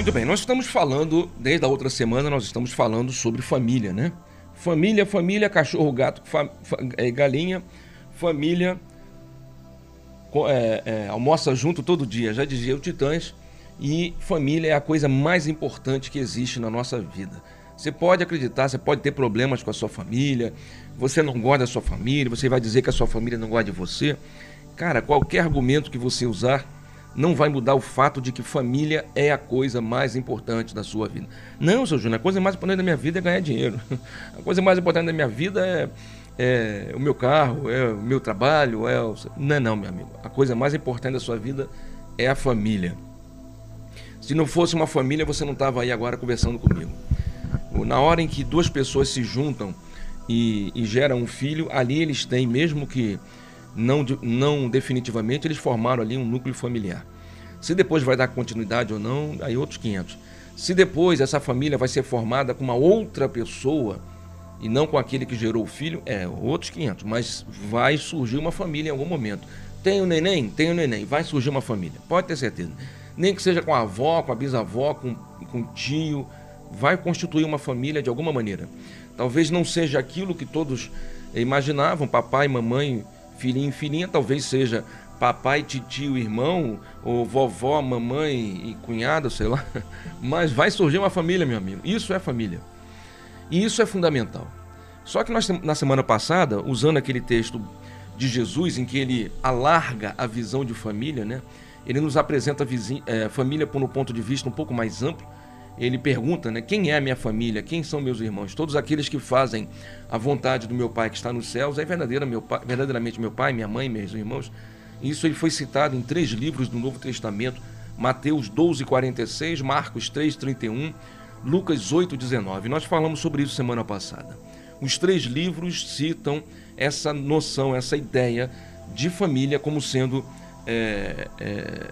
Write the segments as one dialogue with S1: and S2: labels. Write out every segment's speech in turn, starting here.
S1: Muito bem, nós estamos falando, desde a outra semana, nós estamos falando sobre família, né? Família, família, cachorro, gato, fa, fa, é, galinha, família, é, é, almoça junto todo dia, já dizia o Titãs, e família é a coisa mais importante que existe na nossa vida. Você pode acreditar, você pode ter problemas com a sua família, você não gosta da sua família, você vai dizer que a sua família não gosta de você. Cara, qualquer argumento que você usar, não vai mudar o fato de que família é a coisa mais importante da sua vida. Não, seu Júnior, a coisa mais importante da minha vida é ganhar dinheiro. A coisa mais importante da minha vida é, é o meu carro, é o meu trabalho, é o... Não, não, meu amigo. A coisa mais importante da sua vida é a família. Se não fosse uma família, você não estava aí agora conversando comigo. Na hora em que duas pessoas se juntam e, e geram um filho, ali eles têm, mesmo que não, não definitivamente, eles formaram ali um núcleo familiar. Se depois vai dar continuidade ou não, aí outros 500. Se depois essa família vai ser formada com uma outra pessoa e não com aquele que gerou o filho, é outros 500. Mas vai surgir uma família em algum momento. Tem o neném? Tem o neném. Vai surgir uma família. Pode ter certeza. Nem que seja com a avó, com a bisavó, com, com o tio. Vai constituir uma família de alguma maneira. Talvez não seja aquilo que todos imaginavam, papai, mamãe, filhinho, filhinha, talvez seja papai, tio, irmão, ou vovó, mamãe e cunhado, sei lá. Mas vai surgir uma família, meu amigo. Isso é família. E isso é fundamental. Só que nós, na semana passada, usando aquele texto de Jesus, em que ele alarga a visão de família, né? Ele nos apresenta a é, família por um ponto de vista um pouco mais amplo ele pergunta, né, quem é a minha família, quem são meus irmãos? Todos aqueles que fazem a vontade do meu Pai que está nos céus, é verdadeira meu pai, verdadeiramente meu Pai, minha mãe, meus irmãos. Isso ele foi citado em três livros do Novo Testamento, Mateus 12, 46, Marcos 3, 31, Lucas 8, 19. Nós falamos sobre isso semana passada. Os três livros citam essa noção, essa ideia de família como sendo é, é,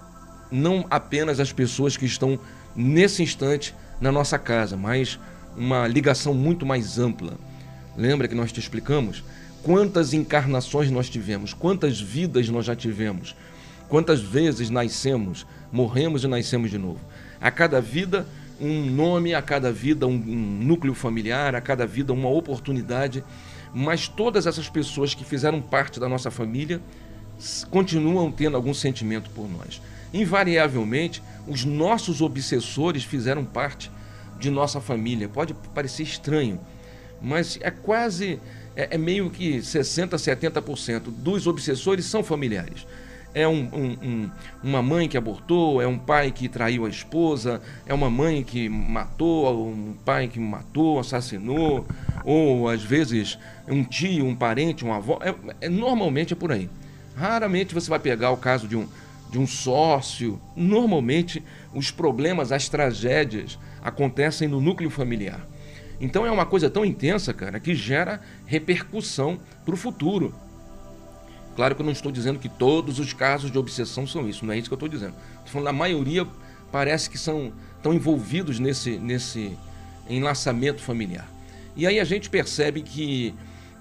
S1: não apenas as pessoas que estão nesse instante na nossa casa, mas uma ligação muito mais ampla. Lembra que nós te explicamos? Quantas encarnações nós tivemos, quantas vidas nós já tivemos, quantas vezes nascemos, morremos e nascemos de novo. A cada vida um nome, a cada vida um, núcleo familiar, a cada vida uma oportunidade, mas todas essas pessoas que fizeram parte da nossa família continuam tendo algum sentimento por nós. Invariavelmente, os nossos obsessores fizeram parte de nossa família. Pode parecer estranho, mas é quase, é, é meio que 60%, 70% dos obsessores são familiares. É um, um, um, uma mãe que abortou, é um pai que traiu a esposa, é uma mãe que matou, um pai que matou, assassinou, ou às vezes um tio, um parente, um avó. É, é, normalmente é por aí. Raramente você vai pegar o caso de um, de um sócio. Normalmente, os problemas, as tragédias acontecem no núcleo familiar. Então é uma coisa tão intensa, cara, que gera repercussão para o futuro. Claro que eu não estou dizendo que todos os casos de obsessão são isso, não é isso que eu estou dizendo. Estou falando, a maioria parece que são estão envolvidos nesse, nesse enlaçamento familiar. E aí a gente percebe que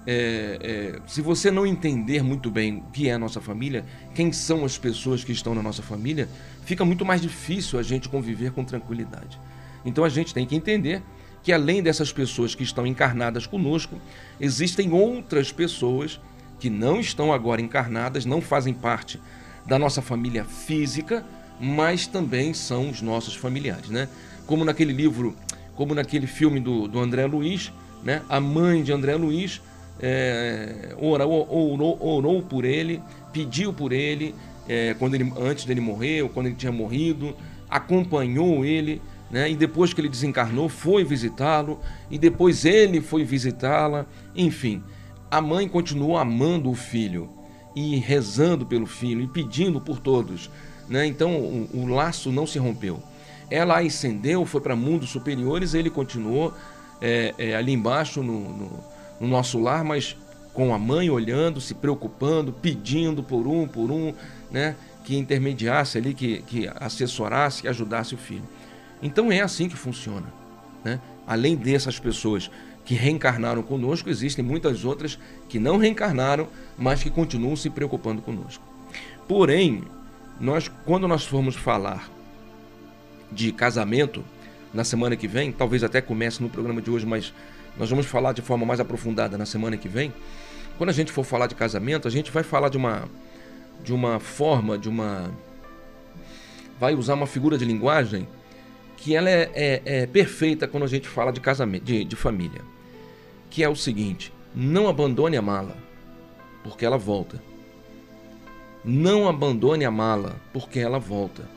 S1: é, é, se você não entender muito bem o que é a nossa família, quem são as pessoas que estão na nossa família, fica muito mais difícil a gente conviver com tranquilidade. Então a gente tem que entender que além dessas pessoas que estão encarnadas conosco, existem outras pessoas que não estão agora encarnadas, não fazem parte da nossa família física, mas também são os nossos familiares, né? Como naquele livro, como naquele filme do, do André Luiz, né? A mãe de André Luiz é, orou, orou, orou, por ele, pediu por ele, é, quando ele, antes dele morrer, ou quando ele tinha morrido, acompanhou ele, né? e depois que ele desencarnou, foi visitá-lo, e depois ele foi visitá-la, enfim. A mãe continuou amando o filho, e rezando pelo filho, e pedindo por todos. Né? Então o, o laço não se rompeu. Ela ascendeu, foi para mundos superiores, ele continuou é, é, ali embaixo no, no no nosso lar, mas com a mãe olhando, se preocupando, pedindo por um, por um, né? Que intermediasse ali, que, que assessorasse, que ajudasse o filho. Então é assim que funciona. Né? Além dessas pessoas que reencarnaram conosco, existem muitas outras que não reencarnaram, mas que continuam se preocupando conosco. Porém, nós, quando nós formos falar de casamento na semana que vem, talvez até comece no programa de hoje, mas nós vamos falar de forma mais aprofundada na semana que vem. Quando a gente for falar de casamento, a gente vai falar de uma de uma forma, de uma vai usar uma figura de linguagem que ela é, é, é perfeita quando a gente fala de casamento, de, de família, que é o seguinte: não abandone a mala, porque ela volta. Não abandone a mala, porque ela volta.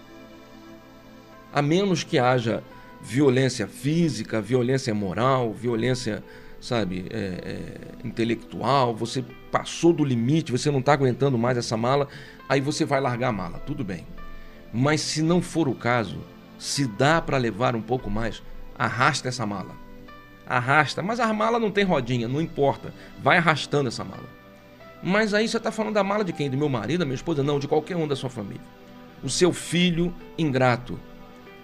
S1: A menos que haja violência física, violência moral, violência, sabe, é, é, intelectual, você passou do limite, você não está aguentando mais essa mala, aí você vai largar a mala, tudo bem. Mas se não for o caso, se dá para levar um pouco mais, arrasta essa mala. Arrasta, mas a mala não tem rodinha, não importa, vai arrastando essa mala. Mas aí você está falando da mala de quem? Do meu marido, da minha esposa? Não, de qualquer um da sua família. O seu filho ingrato,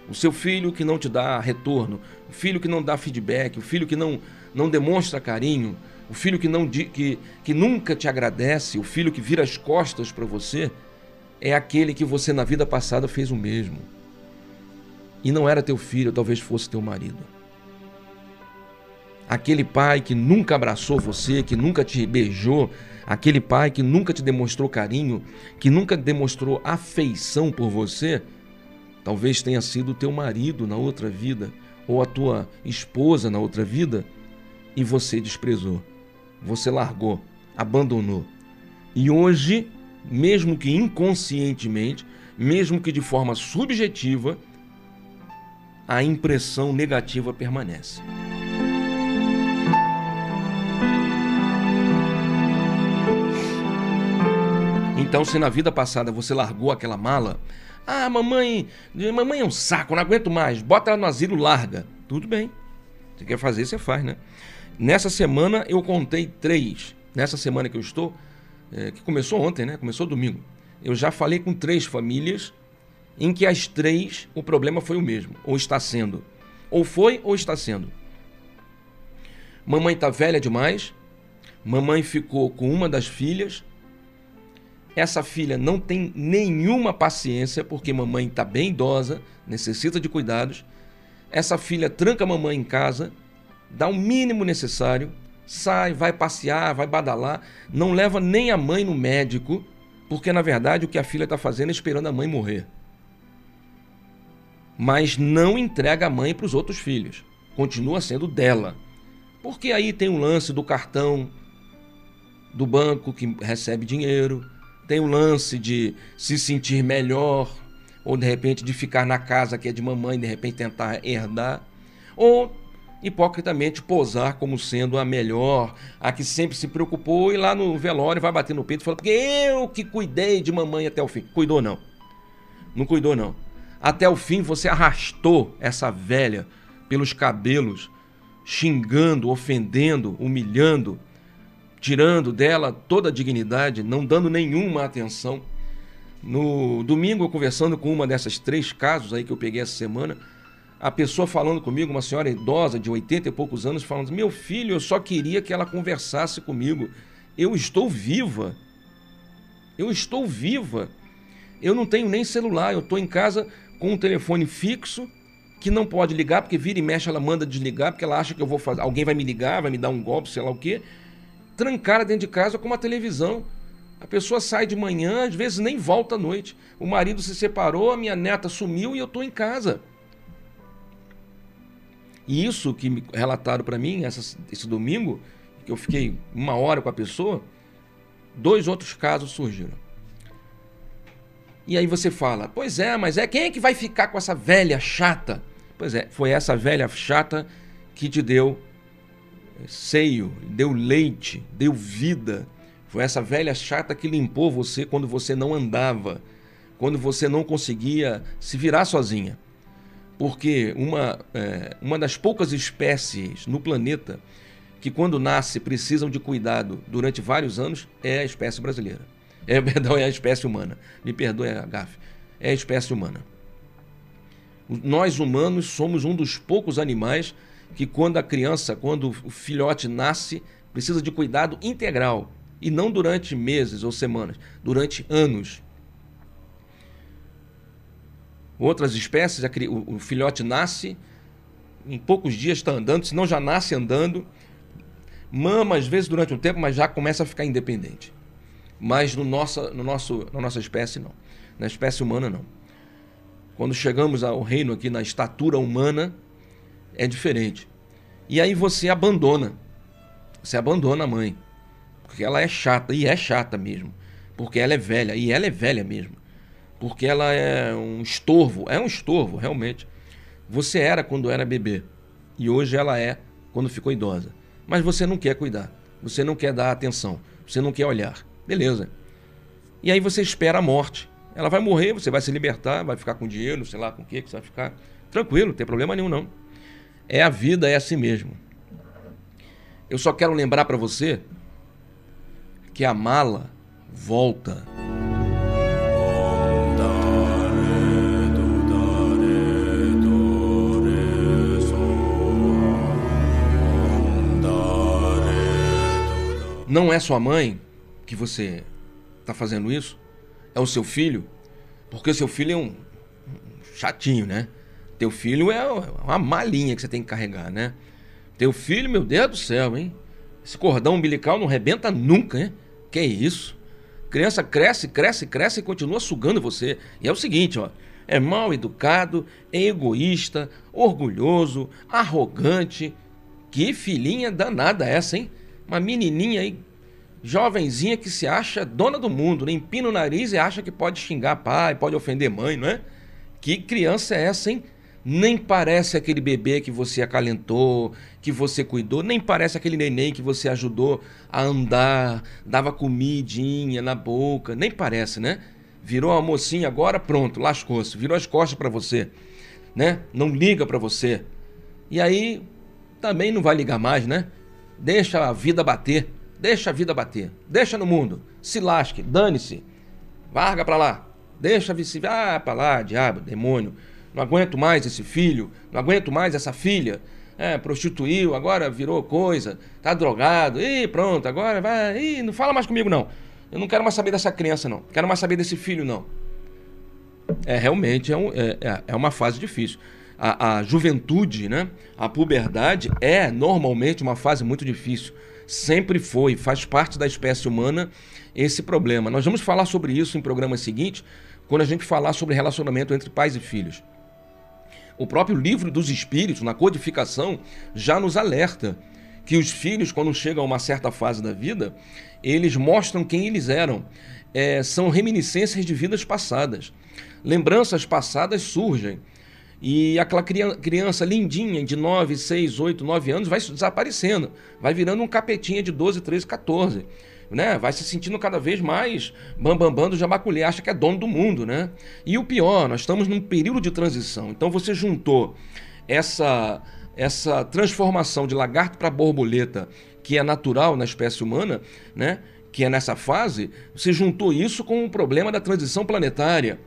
S1: o seu filho que não te dá retorno, o filho que não dá feedback, o filho que não, não demonstra carinho, o filho que, não, que, que nunca te agradece, o filho que vira as costas para você, é aquele que você na vida passada fez o mesmo. E não era teu filho, talvez fosse teu marido. Aquele pai que nunca abraçou você, que nunca te beijou, aquele pai que nunca te demonstrou carinho, que nunca demonstrou afeição por você, Talvez tenha sido o teu marido na outra vida, ou a tua esposa na outra vida, e você desprezou, você largou, abandonou. E hoje, mesmo que inconscientemente, mesmo que de forma subjetiva, a impressão negativa permanece. Então, se na vida passada você largou aquela mala, ah, mamãe, mamãe é um saco, não aguento mais. Bota ela no asilo, larga. Tudo bem. Você quer fazer, você faz, né? Nessa semana eu contei três. Nessa semana que eu estou, é, que começou ontem, né? Começou domingo. Eu já falei com três famílias em que as três o problema foi o mesmo, ou está sendo. Ou foi ou está sendo. Mamãe está velha demais. Mamãe ficou com uma das filhas essa filha não tem nenhuma paciência porque mamãe está bem idosa, necessita de cuidados. Essa filha tranca a mamãe em casa, dá o mínimo necessário, sai, vai passear, vai badalar, não leva nem a mãe no médico, porque na verdade o que a filha está fazendo é esperando a mãe morrer. Mas não entrega a mãe para os outros filhos, continua sendo dela. Porque aí tem o lance do cartão do banco que recebe dinheiro tem o lance de se sentir melhor, ou de repente de ficar na casa que é de mamãe de repente tentar herdar, ou hipocritamente posar como sendo a melhor, a que sempre se preocupou e lá no velório vai bater no peito e falar porque eu que cuidei de mamãe até o fim. Cuidou não. Não cuidou não. Até o fim você arrastou essa velha pelos cabelos, xingando, ofendendo, humilhando, tirando dela toda a dignidade, não dando nenhuma atenção. No domingo, conversando com uma dessas três casos aí que eu peguei essa semana, a pessoa falando comigo, uma senhora idosa de 80 e poucos anos, falando: Meu filho, eu só queria que ela conversasse comigo. Eu estou viva. Eu estou viva. Eu não tenho nem celular, eu estou em casa com um telefone fixo que não pode ligar, porque vira e mexe, ela manda desligar, porque ela acha que eu vou fazer. Alguém vai me ligar, vai me dar um golpe, sei lá o quê trancada dentro de casa com uma televisão. A pessoa sai de manhã, às vezes nem volta à noite. O marido se separou, a minha neta sumiu e eu estou em casa. E isso que me relataram para mim essa, esse domingo, que eu fiquei uma hora com a pessoa, dois outros casos surgiram. E aí você fala, pois é, mas é quem é que vai ficar com essa velha chata? Pois é, foi essa velha chata que te deu seio, deu leite, deu vida. Foi essa velha chata que limpou você quando você não andava, quando você não conseguia se virar sozinha. Porque uma, é, uma das poucas espécies no planeta que, quando nasce, precisam de cuidado durante vários anos é a espécie brasileira. É, perdão, é a espécie humana. Me perdoe a gafe. É a espécie humana. Nós humanos somos um dos poucos animais que quando a criança, quando o filhote nasce, precisa de cuidado integral e não durante meses ou semanas, durante anos. Outras espécies, o filhote nasce, em poucos dias está andando, senão já nasce andando, mama às vezes durante um tempo, mas já começa a ficar independente. Mas no nossa, no nosso, na nossa espécie, não. Na espécie humana, não. Quando chegamos ao reino aqui na estatura humana, é diferente. E aí você abandona. Você abandona a mãe. Porque ela é chata, e é chata mesmo. Porque ela é velha, e ela é velha mesmo. Porque ela é um estorvo, é um estorvo, realmente. Você era quando era bebê, e hoje ela é quando ficou idosa. Mas você não quer cuidar, você não quer dar atenção, você não quer olhar. Beleza. E aí você espera a morte. Ela vai morrer, você vai se libertar, vai ficar com dinheiro, sei lá com o que, que você vai ficar. Tranquilo, não tem problema nenhum não. É a vida, é assim mesmo. Eu só quero lembrar para você que a mala volta. Não é sua mãe que você está fazendo isso, é o seu filho, porque o seu filho é um, chatinho, né? Teu filho é uma malinha que você tem que carregar, né? Teu filho, meu Deus do céu, hein? Esse cordão umbilical não rebenta nunca, hein? Que isso? Criança cresce, cresce, cresce e continua sugando você. E é o seguinte, ó. É mal educado, é egoísta, orgulhoso, arrogante. Que filhinha danada essa, hein? Uma menininha aí, jovenzinha que se acha dona do mundo, né? empina o nariz e acha que pode xingar pai, pode ofender mãe, não é? Que criança é essa, hein? Nem parece aquele bebê que você acalentou, que você cuidou, nem parece aquele neném que você ajudou a andar, dava comidinha na boca, nem parece, né? Virou uma mocinha agora, pronto, lascou-se, virou as costas para você, né? Não liga para você. E aí também não vai ligar mais, né? Deixa a vida bater, deixa a vida bater, deixa no mundo, se lasque, dane-se, larga para lá, deixa a vice, ah, para lá, diabo, demônio não aguento mais esse filho, não aguento mais essa filha. É, prostituiu, agora virou coisa, tá drogado, e pronto, agora vai, ih, não fala mais comigo não. Eu não quero mais saber dessa criança não, quero mais saber desse filho não. É, realmente é, um, é, é, é uma fase difícil. A, a juventude, né, a puberdade é normalmente uma fase muito difícil. Sempre foi, faz parte da espécie humana esse problema. Nós vamos falar sobre isso em programas seguintes, quando a gente falar sobre relacionamento entre pais e filhos. O próprio livro dos Espíritos, na codificação, já nos alerta que os filhos, quando chegam a uma certa fase da vida, eles mostram quem eles eram. É, são reminiscências de vidas passadas. Lembranças passadas surgem. E aquela criança lindinha de 9, 6, 8, 9 anos vai desaparecendo, vai virando um capetinha de 12, 13, 14 né? Vai se sentindo cada vez mais bambambam bam, bam jabaculê, acha que é dono do mundo, né? E o pior, nós estamos num período de transição. Então você juntou essa essa transformação de lagarto para borboleta, que é natural na espécie humana, né? Que é nessa fase, você juntou isso com o problema da transição planetária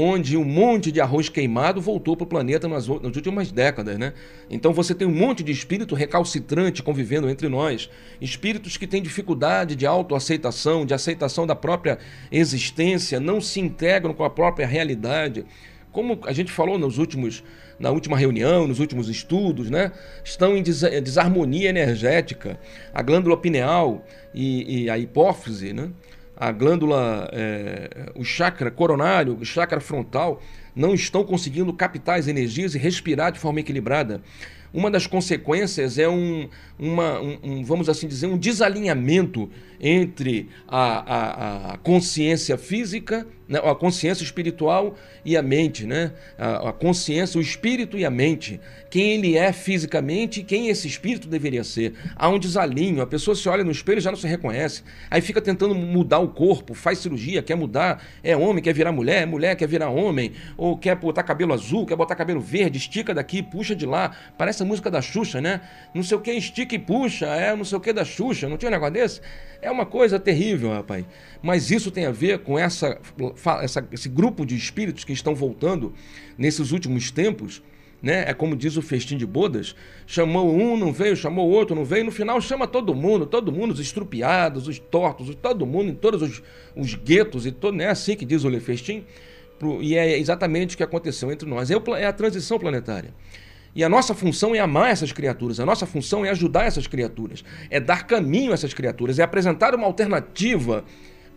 S1: onde um monte de arroz queimado voltou para o planeta nas, nas, últimas décadas. Né? Então você tem um monte de espírito recalcitrante convivendo entre nós, espíritos que têm dificuldade de autoaceitação, de aceitação da própria existência, não se integram com a própria realidade. Como a gente falou nos últimos, na última reunião, nos últimos estudos, né? estão em desarmonia energética. A glândula pineal e, e a hipófise, né? A glândula, é, o chakra coronário, o chakra frontal, não estão conseguindo captar as energias e respirar de forma equilibrada. Uma das consequências é um, uma, um, um vamos assim dizer, um desalinhamento entre a, a, a consciência física, né, a consciência espiritual e a mente, né? A, a, consciência, o espírito e a mente. Quem ele é fisicamente e quem esse espírito deveria ser. Há um desalinho, a pessoa se olha no espelho e já não se reconhece. Aí fica tentando mudar o corpo, faz cirurgia, quer mudar, é homem, quer virar mulher, mulher quer virar homem, ou quer botar cabelo azul, quer botar cabelo verde, estica daqui, puxa de lá. Parece a música da Xuxa, né? Não sei o que, estica e puxa, é não sei o que da Xuxa, não tinha um negócio desse? É uma coisa terrível, rapaz. Mas isso tem a ver com essa, essa, esse grupo de espíritos que estão voltando nesses últimos tempos. Né? É como diz o festim de bodas: chamou um, não veio, chamou outro, não veio, no final chama todo mundo, todo mundo, os estrupiados, os tortos, todo mundo, em todos os, os guetos, e todo, não é assim que diz o Le Festim, e é exatamente o que aconteceu entre nós. É, é a transição planetária. E a nossa função é amar essas criaturas, a nossa função é ajudar essas criaturas, é dar caminho a essas criaturas, é apresentar uma alternativa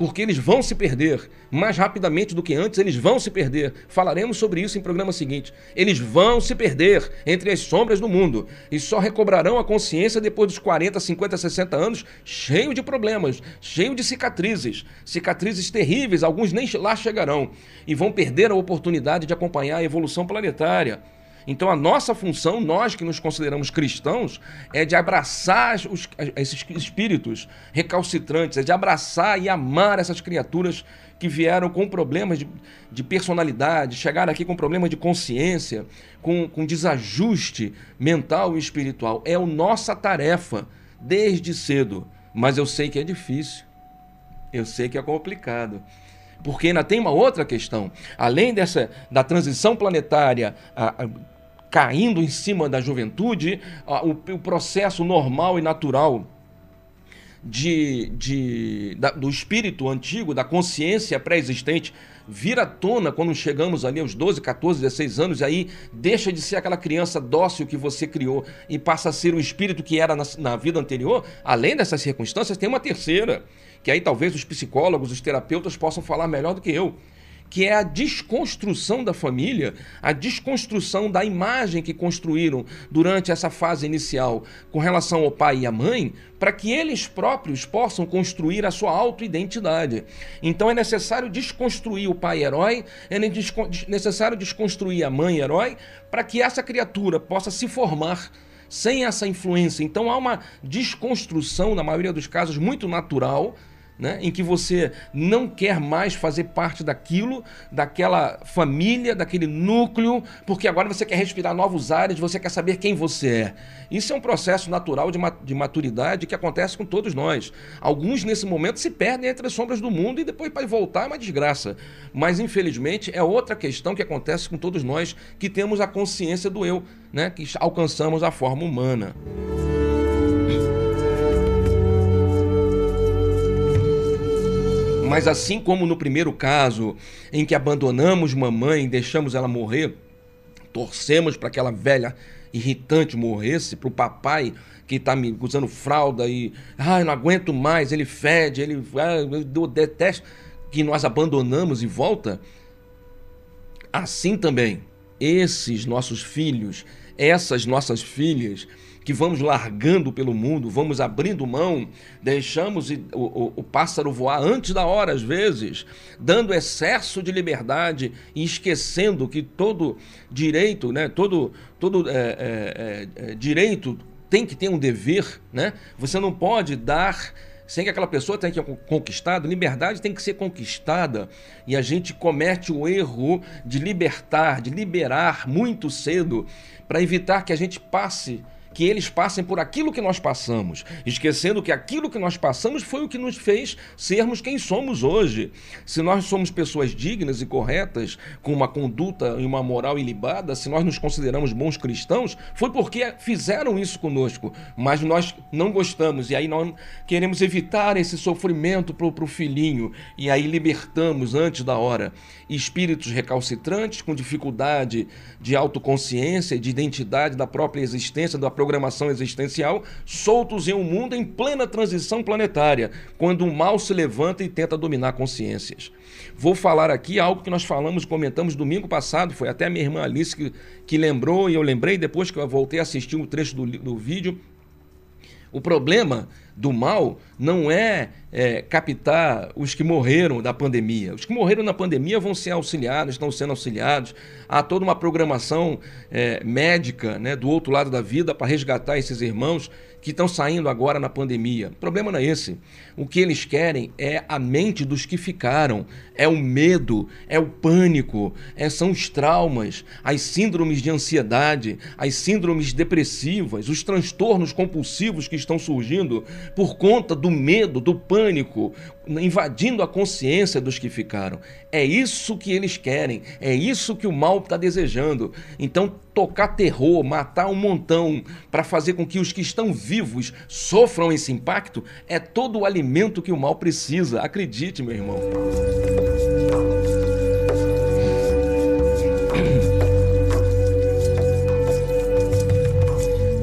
S1: porque eles vão se perder mais rapidamente do que antes, eles vão se perder. Falaremos sobre isso em programa seguinte. Eles vão se perder entre as sombras do mundo e só recobrarão a consciência depois dos 40, 50, 60 anos, cheio de problemas, cheio de cicatrizes, cicatrizes terríveis, alguns nem lá chegarão e vão perder a oportunidade de acompanhar a evolução planetária. Então a nossa função, nós que nos consideramos cristãos, é de abraçar os, esses espíritos recalcitrantes, é de abraçar e amar essas criaturas que vieram com problemas de, de personalidade, chegaram aqui com problemas de consciência, com, com desajuste mental e espiritual. É a nossa tarefa desde cedo. Mas eu sei que é difícil. Eu sei que é complicado. Porque ainda tem uma outra questão. Além dessa da transição planetária a, a, caindo em cima da juventude, a, o, o, processo normal e natural de, de, da, do espírito antigo, da consciência pré-existente, vira à tona quando chegamos ali aos 12, 14, 16 anos, e aí deixa de ser aquela criança dócil que você criou e passa a ser o espírito que era na, na vida anterior. Além dessas circunstâncias, tem uma terceira que aí talvez os psicólogos, os terapeutas possam falar melhor do que eu, que é a desconstrução da família, a desconstrução da imagem que construíram durante essa fase inicial com relação ao pai e à mãe, para que eles próprios possam construir a sua autoidentidade. Então é necessário desconstruir o pai herói, é necessário desconstruir a mãe herói, para que essa criatura possa se formar sem essa influência. Então há uma desconstrução, na maioria dos casos, muito natural né, em que você não quer mais fazer parte daquilo, daquela família, daquele núcleo, porque agora você quer respirar novos ares, você quer saber quem você é. Isso é um processo natural de maturidade que acontece com todos nós. Alguns nesse momento se perdem entre as sombras do mundo e depois para voltar é uma desgraça. Mas infelizmente é outra questão que acontece com todos nós que temos a consciência do eu, né, que alcançamos a forma humana. Mas assim como no primeiro caso, em que abandonamos mamãe, deixamos ela morrer, torcemos para aquela velha irritante morresse, para o papai que está me usando fralda e, ai, não aguento mais, ele fede, ele, ah, eu detesto, que nós abandonamos e volta. Assim também, esses nossos filhos, essas nossas filhas, que vamos largando pelo mundo, vamos abrindo mão, deixamos o, o, o, pássaro voar antes da hora, às vezes, dando excesso de liberdade e esquecendo que todo direito, né, todo, todo é, é, é, direito tem que ter um dever, né? Você não pode dar sem que aquela pessoa tenha que conquistado, liberdade tem que ser conquistada e a gente comete o erro de libertar, de liberar muito cedo para evitar que a gente passe que eles passem por aquilo que nós passamos, esquecendo que aquilo que nós passamos foi o que nos fez sermos quem somos hoje. Se nós somos pessoas dignas e corretas, com uma conduta e uma moral ilibada, se nós nos consideramos bons cristãos, foi porque fizeram isso conosco, mas nós não gostamos e aí nós queremos evitar esse sofrimento para o filhinho e aí libertamos antes da hora espíritos recalcitrantes com dificuldade de autoconsciência, de identidade da própria existência, da programação existencial, soltos em um mundo em plena transição planetária, quando o mal se levanta e tenta dominar consciências. Vou falar aqui algo que nós falamos, comentamos domingo passado, foi até minha irmã Alice que, que lembrou, e eu lembrei depois que eu voltei a assistir um trecho do, do vídeo. O problema do mal não é, é, captar os que morreram da pandemia. Os que morreram na pandemia vão ser auxiliados, estão sendo auxiliados. Há toda uma programação é, médica né, do outro lado da vida para resgatar esses irmãos que estão saindo agora na pandemia. O problema não é esse. O que eles querem é a mente dos que ficaram, é o medo, é o pânico, é, são os traumas, as síndromes de ansiedade, as síndromes depressivas, os transtornos compulsivos que estão surgindo por conta do medo, do pânico, invadindo a consciência dos que ficaram. É isso que eles querem, é isso que o mal está desejando. Então, tocar terror, matar um montão para fazer com que os que estão vivos sofram esse impacto é todo o alimento que o mal precisa. Acredite, meu irmão.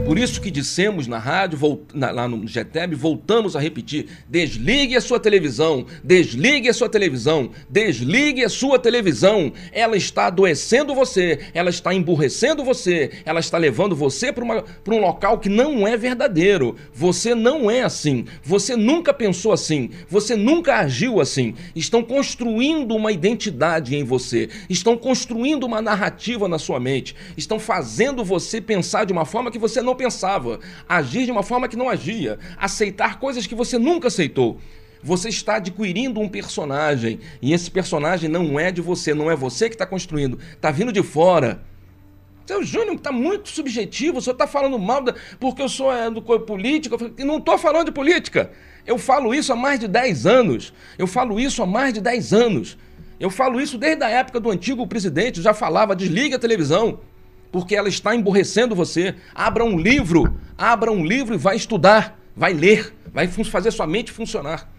S1: Por isso que dissemos na rádio, na, lá no GTEB, voltamos a repetir: desligue a sua televisão, desligue a sua televisão, desligue a sua televisão. Ela está adoecendo você, ela está emburrecendo você, ela está levando você para um local que não é verdadeiro. Você não é assim, você nunca pensou assim, você nunca agiu assim. Estão construindo uma identidade em você, estão construindo uma narrativa na sua mente, estão fazendo você pensar de uma forma que você não pensava, agir de uma forma que não agia, aceitar coisas que você nunca aceitou. Você está adquirindo um personagem e esse personagem não é de você, não é você que está construindo, está vindo de fora. Seu Júnior está muito subjetivo, o senhor está falando mal da, porque eu sou é, do político. Eu não estou falando de política. Eu falo isso há mais de 10 anos. Eu falo isso há mais de 10 anos. Eu falo isso desde a época do antigo presidente, já falava, desliga a televisão, porque ela está emborrecendo você. Abra um livro, abra um livro e vai estudar, vai ler, vai fazer sua mente funcionar.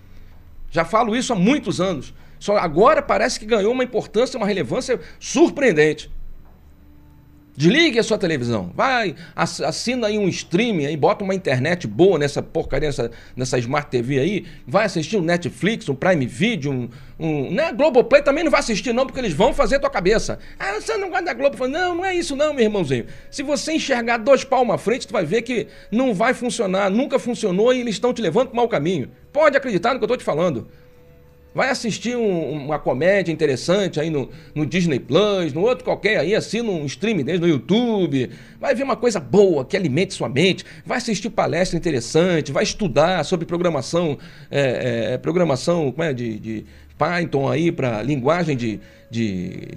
S1: Já falo isso há muitos anos. Só agora parece que ganhou uma importância, uma relevância surpreendente. Desligue a sua televisão. Vai, assina aí um streaming aí, bota uma internet boa nessa porcaria, nessa, nessa Smart TV aí. Vai assistir um Netflix, um Prime Video, um, um. Né? Globoplay também não vai assistir, não, porque eles vão fazer tua cabeça. Ah, você não gosta da Globo? Não, não é isso, não, meu irmãozinho. Se você enxergar dois palmos à frente, tu vai ver que não vai funcionar, nunca funcionou e eles estão te levando para o mau caminho. Pode acreditar no que eu estou te falando. Vai assistir um, uma comédia interessante aí no, no, Disney Plus, no outro qualquer aí, assina um stream deles no YouTube. Vai ver uma coisa boa que alimente sua mente. Vai assistir palestra interessante, vai estudar sobre programação, é, é, programação como é, de, de Python aí para linguagem de, de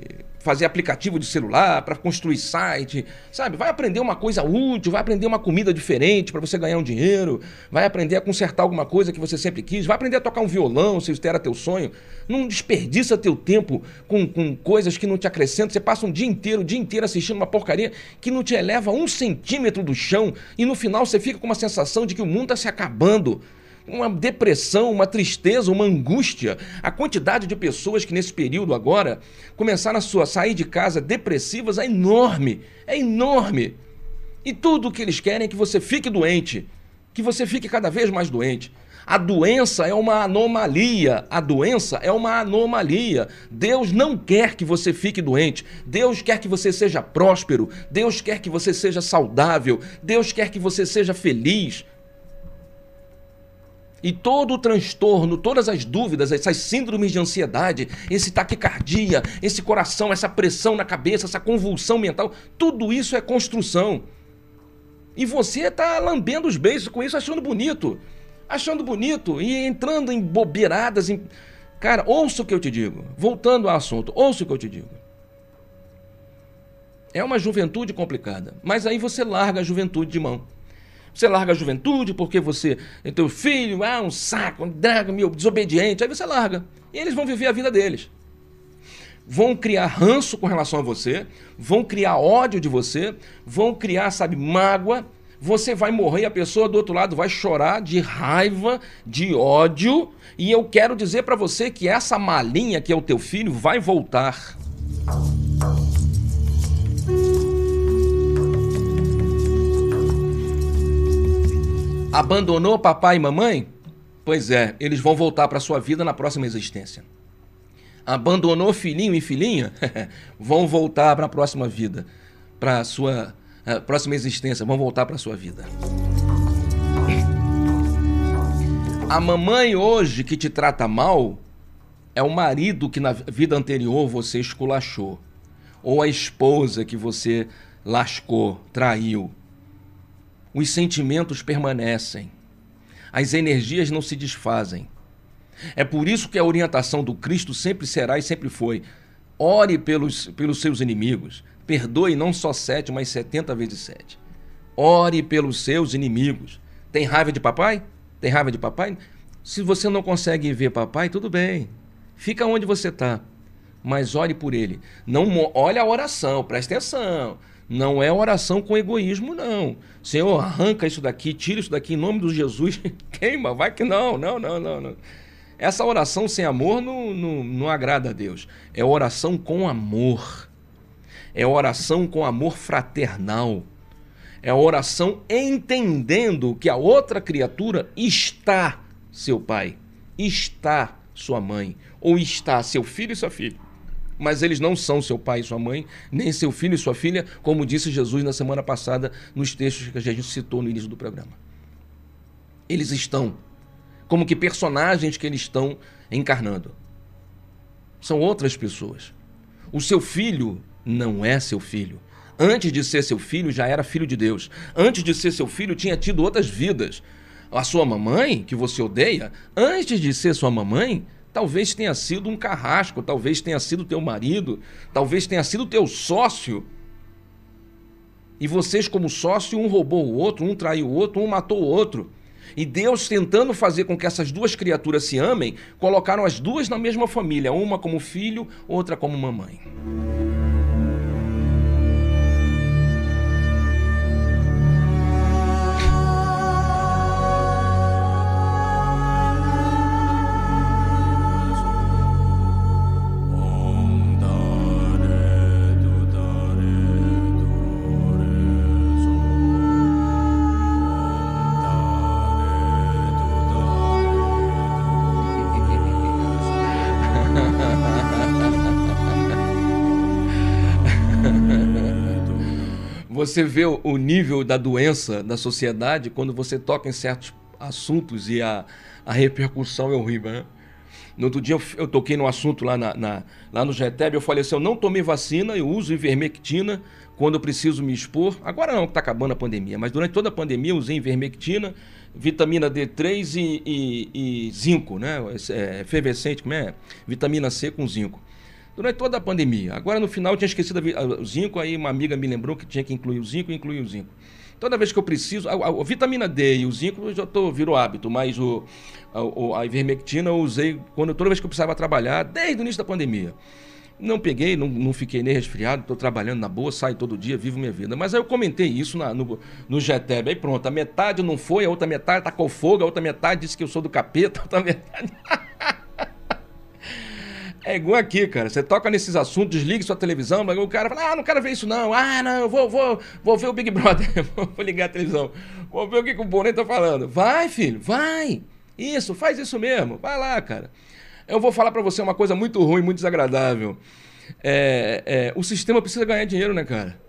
S1: fazer aplicativo de celular, para construir site, sabe? Vai aprender uma coisa útil, vai aprender uma comida diferente para você ganhar um dinheiro, vai aprender a consertar alguma coisa que você sempre quis, vai aprender a tocar um violão, se isso era teu sonho. Não desperdiça teu tempo com, com coisas que não te acrescentam. Você passa um dia inteiro, o dia inteiro assistindo uma porcaria que não te eleva um centímetro do chão e no final você fica com uma sensação de que o mundo está se acabando uma depressão, uma tristeza, uma angústia. A quantidade de pessoas que nesse período agora começaram a sua, sair de casa depressivas é enorme, é enorme. E tudo o que eles querem é que você fique doente, que você fique cada vez mais doente. A doença é uma anomalia. A doença é uma anomalia. Deus não quer que você fique doente. Deus quer que você seja próspero. Deus quer que você seja saudável. Deus quer que você seja feliz. E todo o transtorno, todas as dúvidas, essas síndromes de ansiedade, esse taquicardia, esse coração, essa pressão na cabeça, essa convulsão mental, tudo isso é construção. E você está lambendo os beijos com isso, achando bonito. Achando bonito e entrando em bobeiradas. Em... Cara, ouça o que eu te digo. Voltando ao assunto, ouça o que eu te digo. É uma juventude complicada, mas aí você larga a juventude de mão. Você larga a juventude porque você teu filho, ah, um saco, um drago, meu, desobediente. Aí você larga. E eles vão viver a vida deles. Vão criar ranço com relação a você, vão criar ódio de você, vão criar, sabe, mágoa. Você vai morrer e a pessoa do outro lado vai chorar de raiva, de ódio. E eu quero dizer para você que essa malinha que é o teu filho vai voltar. Abandonou papai e mamãe? Pois é, eles vão voltar para sua vida na próxima existência. Abandonou filhinho e filhinha? vão voltar para a próxima vida, para sua uh, próxima existência, vão voltar para sua vida. A mamãe hoje que te trata mal é o marido que na vida anterior você esculachou, ou a esposa que você lascou, traiu os sentimentos permanecem. As energias não se desfazem. É por isso que a orientação do Cristo sempre será e sempre foi: ore pelos, pelos seus inimigos. Perdoe não só sete, mas setenta vezes sete. Ore pelos seus inimigos. Tem raiva de papai? Tem raiva de papai? Se você não consegue ver papai, tudo bem. Fica onde você está. Mas ore por ele. Não olha a oração, presta atenção. Não é oração com egoísmo, não. Senhor, arranca isso daqui, tira isso daqui em nome de Jesus, queima, vai que não, não, não, não, não. Essa oração sem amor não, não, não agrada a Deus. É oração com amor. É oração com amor fraternal. É oração entendendo que a outra criatura está seu pai, está sua mãe, ou está seu filho e sua filha. Mas eles não são seu pai e sua mãe, nem seu filho e sua filha, como disse Jesus na semana passada nos textos que a gente citou no início do programa. Eles estão como que personagens que eles estão encarnando. São outras pessoas. O seu filho não é seu filho. Antes de ser seu filho, já era filho de Deus. Antes de ser seu filho, tinha tido outras vidas. A sua mamãe, que você odeia, antes de ser sua mamãe, talvez tenha sido um carrasco, talvez tenha sido teu marido, talvez tenha sido teu sócio. E vocês, como sócio, um roubou o outro, um traiu o outro, um matou o outro. E Deus, tentando fazer com que essas duas criaturas se amem, colocaram as duas na mesma família, uma como filho, outra como mamãe. Você vê o nível da doença da sociedade quando você toca em certos assuntos e a, a repercussão é horrível, né? No outro dia eu, eu toquei no assunto lá, na, na, lá no GETEB, eu falei assim, eu não tomei vacina, eu uso ivermectina quando eu preciso me expor. Agora não, que está acabando a pandemia, mas durante toda a pandemia eu usei ivermectina, vitamina D3 e, e, e zinco, né? É, efervescente, como é? Vitamina C com zinco durante toda a pandemia. Agora, no final, eu tinha esquecido o zinco, aí uma amiga me lembrou que tinha que incluir o zinco e incluir o zinco. Toda vez que eu preciso, a, a, a vitamina D e o zinco eu já tô, virou hábito, mas o, a, a ivermectina eu usei quando, toda vez que eu precisava trabalhar, desde o início da pandemia. Não peguei, não, não fiquei nem resfriado, estou trabalhando na boa, saio todo dia, vivo minha vida. Mas aí eu comentei isso na, no, no GTEB, aí pronto, a metade não foi, a outra metade tacou fogo, a outra metade disse que eu sou do capeta, a outra metade. É igual aqui, cara. Você toca nesses assuntos, desligue sua televisão, mas o cara fala, ah, não quero ver isso não. Ah, não, vou, vou, vou ver o Big Brother. vou ligar a televisão. Vou ver o que, que o Bonet tá falando. Vai, filho, vai. Isso, faz isso mesmo. Vai lá, cara. Eu vou falar para você uma coisa muito ruim, muito desagradável. É, é, o sistema precisa ganhar dinheiro, né, cara?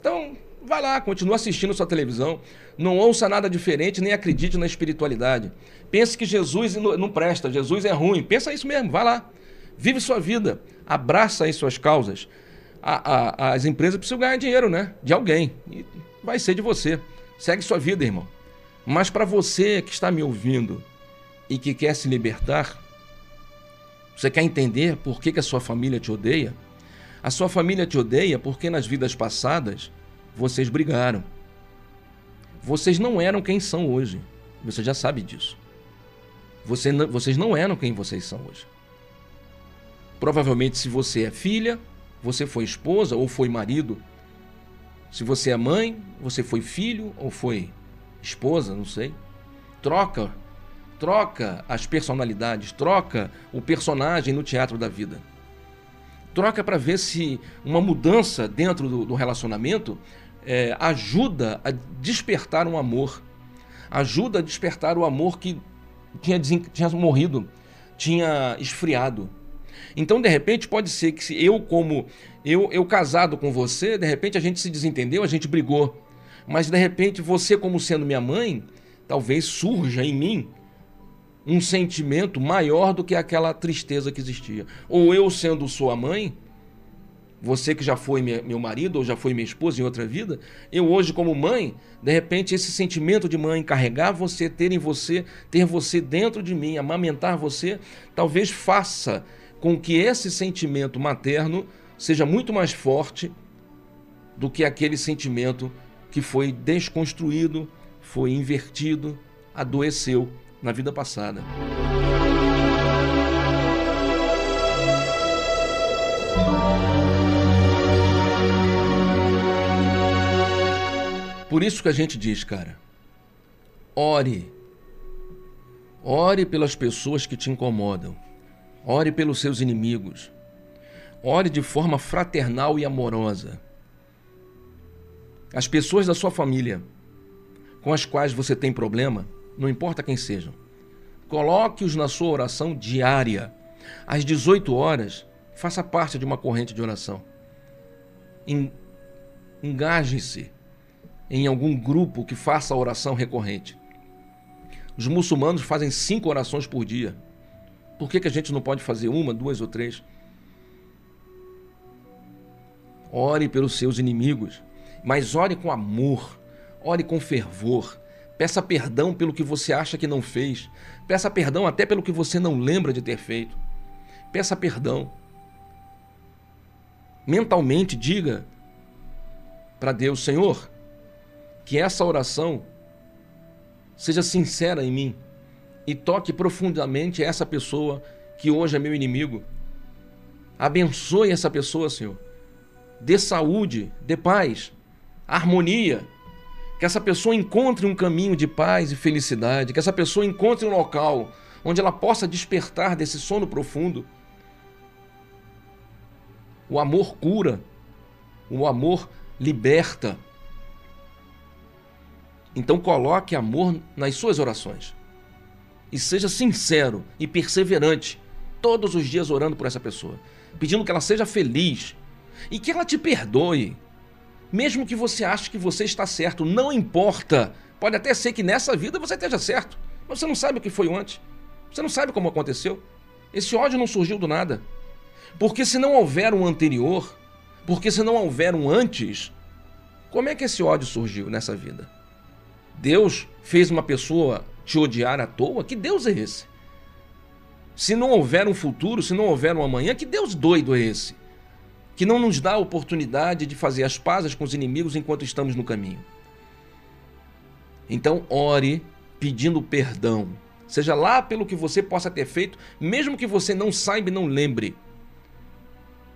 S1: Então, vai lá, continua assistindo sua televisão. Não ouça nada diferente, nem acredite na espiritualidade. Pense que Jesus não presta, Jesus é ruim. Pensa isso mesmo, vai lá. Vive sua vida, abraça aí suas causas. A, a, as empresas precisam ganhar dinheiro, né? De alguém. E vai ser de você. Segue sua vida, irmão. Mas para você que está me ouvindo e que quer se libertar, você quer entender por que, que a sua família te odeia? A sua família te odeia porque nas vidas passadas vocês brigaram. Vocês não eram quem são hoje. Você já sabe disso. Você, vocês não eram quem vocês são hoje. Provavelmente, se você é filha, você foi esposa ou foi marido. Se você é mãe, você foi filho ou foi esposa, não sei. Troca, troca as personalidades, troca o personagem no teatro da vida. Troca para ver se uma mudança dentro do, do relacionamento é, ajuda a despertar um amor, ajuda a despertar o amor que tinha, tinha morrido, tinha esfriado. Então, de repente, pode ser que se eu, como eu, eu casado com você, de repente a gente se desentendeu, a gente brigou. Mas de repente, você, como sendo minha mãe, talvez surja em mim um sentimento maior do que aquela tristeza que existia. Ou eu, sendo sua mãe, você que já foi meu marido ou já foi minha esposa em outra vida, eu hoje como mãe, de repente esse sentimento de mãe, carregar você, ter em você, ter você dentro de mim, amamentar você, talvez faça com que esse sentimento materno seja muito mais forte do que aquele sentimento que foi desconstruído, foi invertido, adoeceu na vida passada. Por isso que a gente diz, cara, ore. Ore pelas pessoas que te incomodam. Ore pelos seus inimigos. Ore de forma fraternal e amorosa. As pessoas da sua família com as quais você tem problema, não importa quem sejam, coloque-os na sua oração diária. Às 18 horas, faça parte de uma corrente de oração. Engaje-se em algum grupo que faça oração recorrente. Os muçulmanos fazem cinco orações por dia. Por que, que a gente não pode fazer uma, duas ou três? Ore pelos seus inimigos, mas ore com amor, ore com fervor. Peça perdão pelo que você acha que não fez. Peça perdão até pelo que você não lembra de ter feito. Peça perdão. Mentalmente diga para Deus: Senhor, que essa oração seja sincera em mim e toque profundamente essa pessoa que hoje é meu inimigo. Abençoe essa pessoa, Senhor dê saúde, dê paz, harmonia. Que essa pessoa encontre um caminho de paz e felicidade, que essa pessoa encontre um local onde ela possa despertar desse sono profundo. O amor cura, o amor liberta. Então coloque amor nas suas orações. E seja sincero e perseverante todos os dias orando por essa pessoa, pedindo que ela seja feliz, e que ela te perdoe. Mesmo que você ache que você está certo, não importa. Pode até ser que nessa vida você esteja certo, mas você não sabe o que foi antes. Você não sabe como aconteceu. Esse ódio não surgiu do nada. Porque se não houver um anterior, porque se não houver um antes, como é que esse ódio surgiu nessa vida? Deus fez uma pessoa te odiar à toa? Que Deus é esse? Se não houver um futuro, se não houver um amanhã, que Deus doido é esse? que não nos dá a oportunidade de fazer as pazes com os inimigos enquanto estamos no caminho. Então, ore pedindo perdão, seja lá pelo que você possa ter feito, mesmo que você não saiba e não lembre.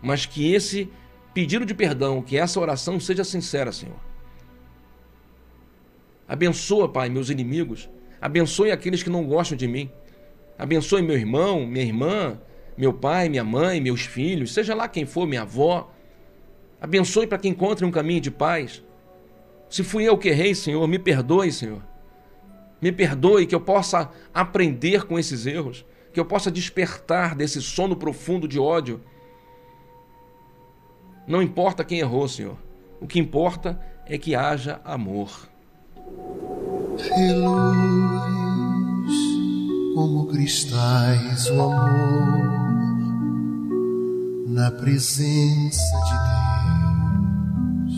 S1: Mas que esse pedido de perdão, que essa oração seja sincera, Senhor. Abençoa, Pai, meus inimigos. Abençoe aqueles que não gostam de mim. Abençoe meu irmão, minha irmã, meu pai, minha mãe, meus filhos, seja lá quem for, minha avó. Abençoe para que encontre um caminho de paz. Se fui eu que errei, Senhor, me perdoe, Senhor. Me perdoe que eu possa aprender com esses erros, que eu possa despertar desse sono profundo de ódio. Não importa quem errou, Senhor. O que importa é que haja amor.
S2: Reluz como cristais o amor na presença de Deus.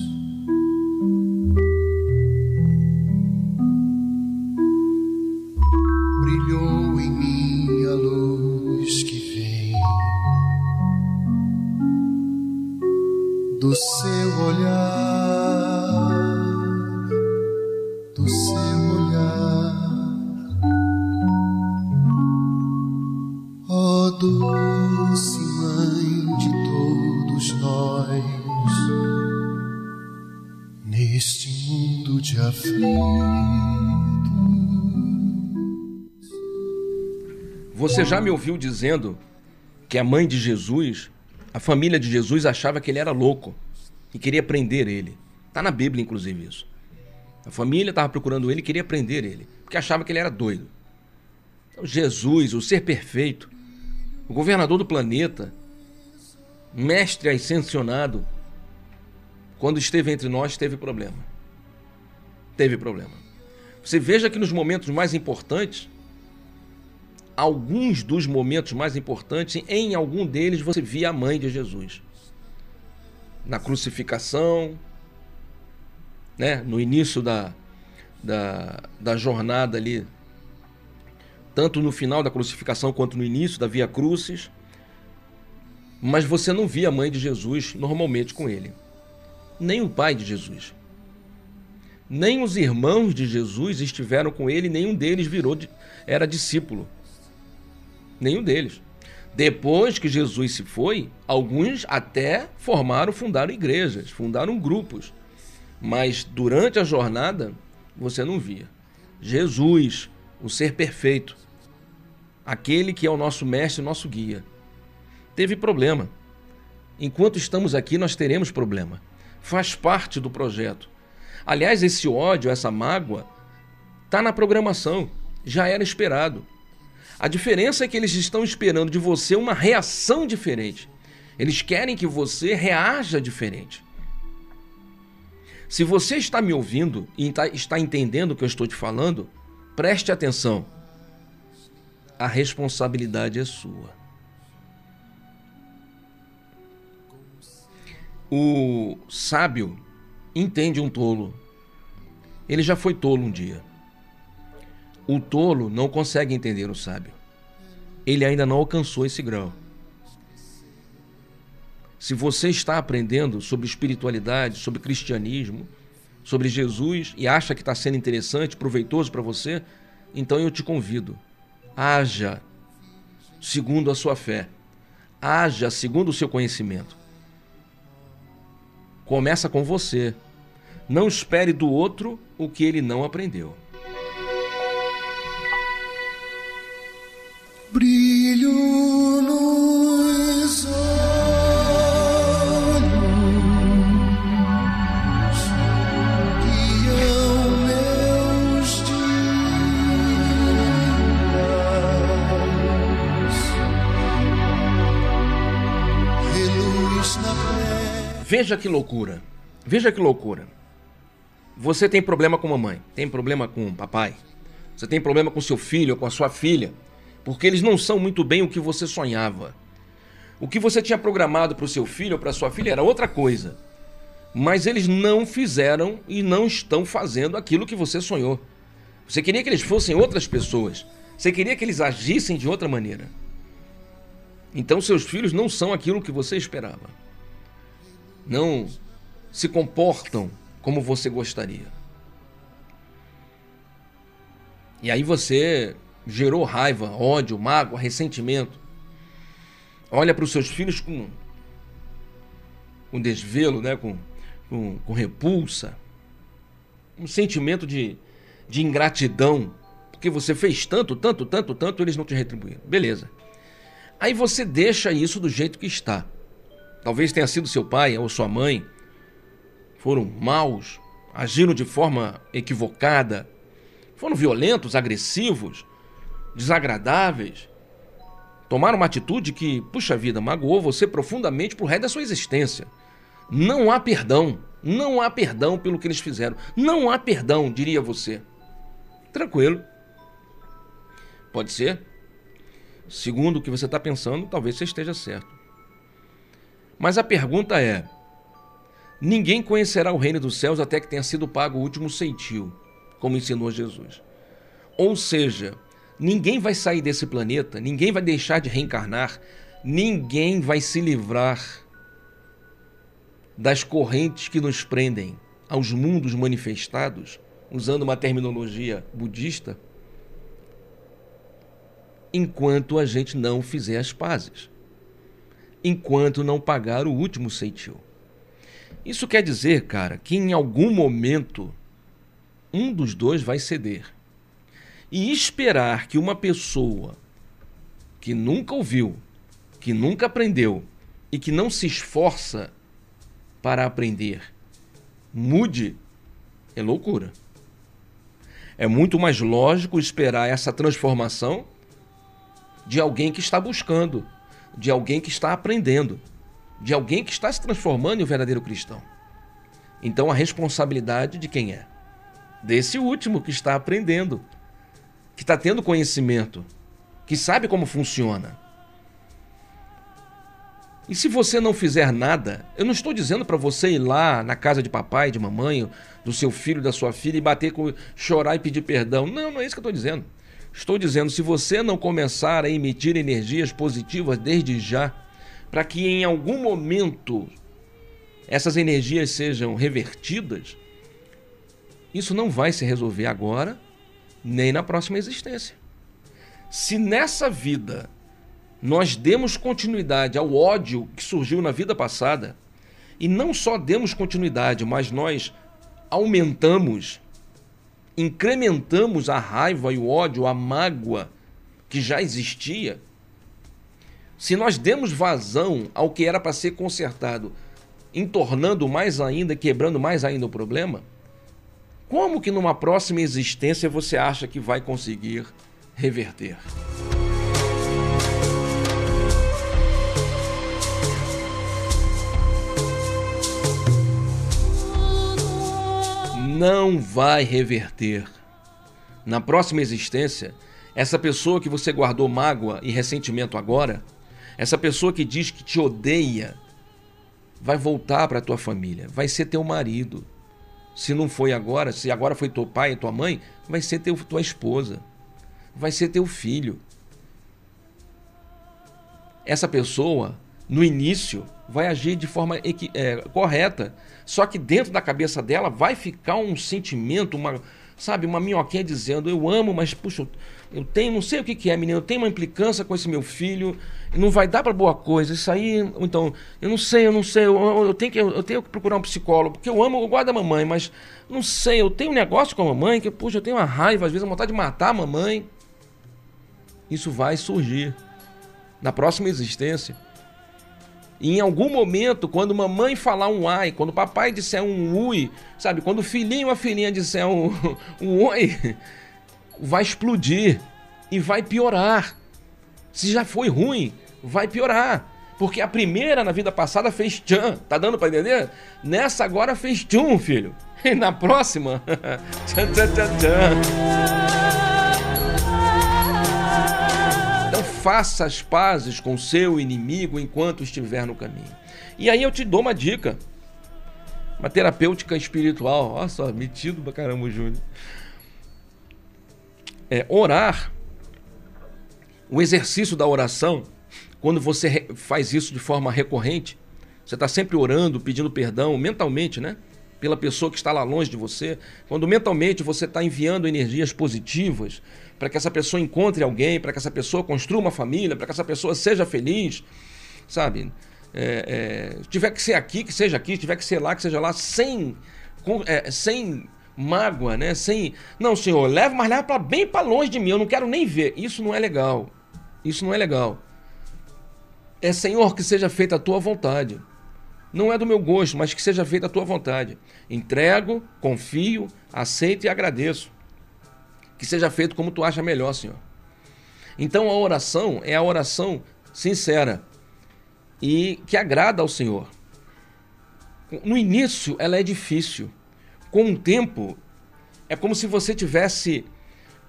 S2: Brilhou em mim a luz que vem do seu olhar, do seu
S1: Você já me ouviu dizendo que a mãe de Jesus, a família de Jesus achava que ele era louco e queria prender ele. Está na Bíblia, inclusive, isso. A família estava procurando ele e queria prender ele, porque achava que ele era doido. Então, Jesus, o ser perfeito, o governador do planeta, mestre ascensionado, quando esteve entre nós, teve problema. Teve problema. Você veja que nos momentos mais importantes, alguns dos momentos mais importantes, em algum deles você via a mãe de Jesus. Na crucificação, né? no início da, da, da jornada ali, tanto no final da crucificação quanto no início da Via Crucis mas você não via a mãe de Jesus normalmente com ele, nem o pai de Jesus. Nem os irmãos de Jesus estiveram com ele, nenhum deles virou era discípulo. Nenhum deles. Depois que Jesus se foi, alguns até formaram, fundaram igrejas, fundaram grupos. Mas durante a jornada, você não via. Jesus, o ser perfeito, aquele que é o nosso mestre, nosso guia, teve problema. Enquanto estamos aqui, nós teremos problema. Faz parte do projeto. Aliás, esse ódio, essa mágoa, tá na programação, já era esperado. A diferença é que eles estão esperando de você uma reação diferente. Eles querem que você reaja diferente. Se você está me ouvindo e tá, está entendendo o que eu estou te falando, preste atenção. A responsabilidade é sua. O sábio entende um tolo. Ele já foi tolo um dia. O tolo não consegue entender o sábio. Ele ainda não alcançou esse grau. Se você está aprendendo sobre espiritualidade, sobre cristianismo, sobre Jesus e acha que está sendo interessante, proveitoso para você, então eu te convido. Haja segundo a sua fé. Haja segundo o seu conhecimento. Começa com você. Não espere do outro o que ele não aprendeu.
S2: Brilho
S1: Veja que loucura. Veja que loucura. Você tem problema com mamãe, tem problema com papai, você tem problema com seu filho ou com a sua filha, porque eles não são muito bem o que você sonhava. O que você tinha programado para o seu filho ou para sua filha era outra coisa. Mas eles não fizeram e não estão fazendo aquilo que você sonhou. Você queria que eles fossem outras pessoas. Você queria que eles agissem de outra maneira. Então seus filhos não são aquilo que você esperava. Não se comportam como você gostaria. E aí você gerou raiva, ódio, mágoa, ressentimento. Olha para os seus filhos com, com desvelo, né? com, com, com repulsa, um sentimento de, de ingratidão, porque você fez tanto, tanto, tanto, tanto, eles não te retribuíram. Beleza. Aí você deixa isso do jeito que está. Talvez tenha sido seu pai ou sua mãe, foram maus, agiram de forma equivocada, foram violentos, agressivos, desagradáveis, tomaram uma atitude que, puxa vida, magoou você profundamente pro resto da sua existência. Não há perdão, não há perdão pelo que eles fizeram. Não há perdão, diria você. Tranquilo. Pode ser. Segundo o que você está pensando, talvez você esteja certo. Mas a pergunta é: ninguém conhecerá o reino dos céus até que tenha sido pago o último ceitil, como ensinou Jesus. Ou seja, ninguém vai sair desse planeta, ninguém vai deixar de reencarnar, ninguém vai se livrar das correntes que nos prendem aos mundos manifestados, usando uma terminologia budista, enquanto a gente não fizer as pazes, enquanto não pagar o último ceitil. Isso quer dizer, cara, que em algum momento um dos dois vai ceder. E esperar que uma pessoa que nunca ouviu, que nunca aprendeu e que não se esforça para aprender mude é loucura. É muito mais lógico esperar essa transformação de alguém que está buscando, de alguém que está aprendendo, de alguém que está se transformando em um verdadeiro cristão. Então a responsabilidade de quem é? Desse último que está aprendendo, que está tendo conhecimento, que sabe como funciona. E se você não fizer nada, eu não estou dizendo para você ir lá na casa de papai, de mamãe, do seu filho, da sua filha e bater com chorar e pedir perdão. Não, não é isso que eu estou dizendo. Estou dizendo, se você não começar a emitir energias positivas desde já, para que em algum momento essas energias sejam revertidas, isso não vai se resolver agora, nem na próxima existência. Se nessa vida nós demos continuidade ao ódio que surgiu na vida passada, e não só demos continuidade, mas nós aumentamos, incrementamos a raiva e o ódio, a mágoa que já existia, se nós demos vazão ao que era para ser consertado, entornando mais ainda, quebrando mais ainda o problema, como que numa próxima existência você acha que vai conseguir reverter? Não vai reverter. Na próxima existência, essa pessoa que você guardou mágoa e ressentimento agora, essa pessoa que diz que te odeia, vai voltar para tua família, vai ser teu marido. Se não foi agora, se agora foi teu pai e tua mãe, vai ser teu, tua esposa, vai ser teu filho. Essa pessoa, no início, vai agir de forma é, correta, só que dentro da cabeça dela vai ficar um sentimento, uma, sabe, uma minhoquinha dizendo: Eu amo, mas puxa, eu tenho, não sei o que, que é, menino, eu tenho uma implicância com esse meu filho, não vai dar para boa coisa. Isso aí, então, eu não sei, eu não sei, eu, eu, tenho, que, eu tenho que procurar um psicólogo, porque eu amo, eu guardo a mamãe, mas não sei, eu tenho um negócio com a mamãe que, puxa, eu tenho uma raiva, às vezes, a vontade de matar a mamãe. Isso vai surgir na próxima existência. E em algum momento, quando mamãe falar um ai, quando papai disser um ui, sabe? Quando o filhinho ou a filhinha disser um, um oi, vai explodir e vai piorar. Se já foi ruim, vai piorar. Porque a primeira na vida passada fez tchan, tá dando para entender? Nessa agora fez tchum, filho. E na próxima, tchan, tchan, tchan, tchan. Faça as pazes com seu inimigo enquanto estiver no caminho. E aí eu te dou uma dica. Uma terapêutica espiritual. Olha só, metido pra caramba Júnior é, orar, o exercício da oração, quando você faz isso de forma recorrente, você está sempre orando, pedindo perdão mentalmente, né? Pela pessoa que está lá longe de você. Quando mentalmente você está enviando energias positivas para que essa pessoa encontre alguém, para que essa pessoa construa uma família, para que essa pessoa seja feliz, sabe? É, é, tiver que ser aqui, que seja aqui, tiver que ser lá, que seja lá, sem, é, sem mágoa, né? Sem, não, senhor, leva, mas leva para bem para longe de mim, eu não quero nem ver. Isso não é legal. Isso não é legal. É, Senhor, que seja feita a tua vontade. Não é do meu gosto, mas que seja feita a tua vontade. Entrego, confio, aceito e agradeço. Que seja feito como tu acha melhor, Senhor. Então a oração é a oração sincera e que agrada ao Senhor. No início ela é difícil com o tempo, é como se você tivesse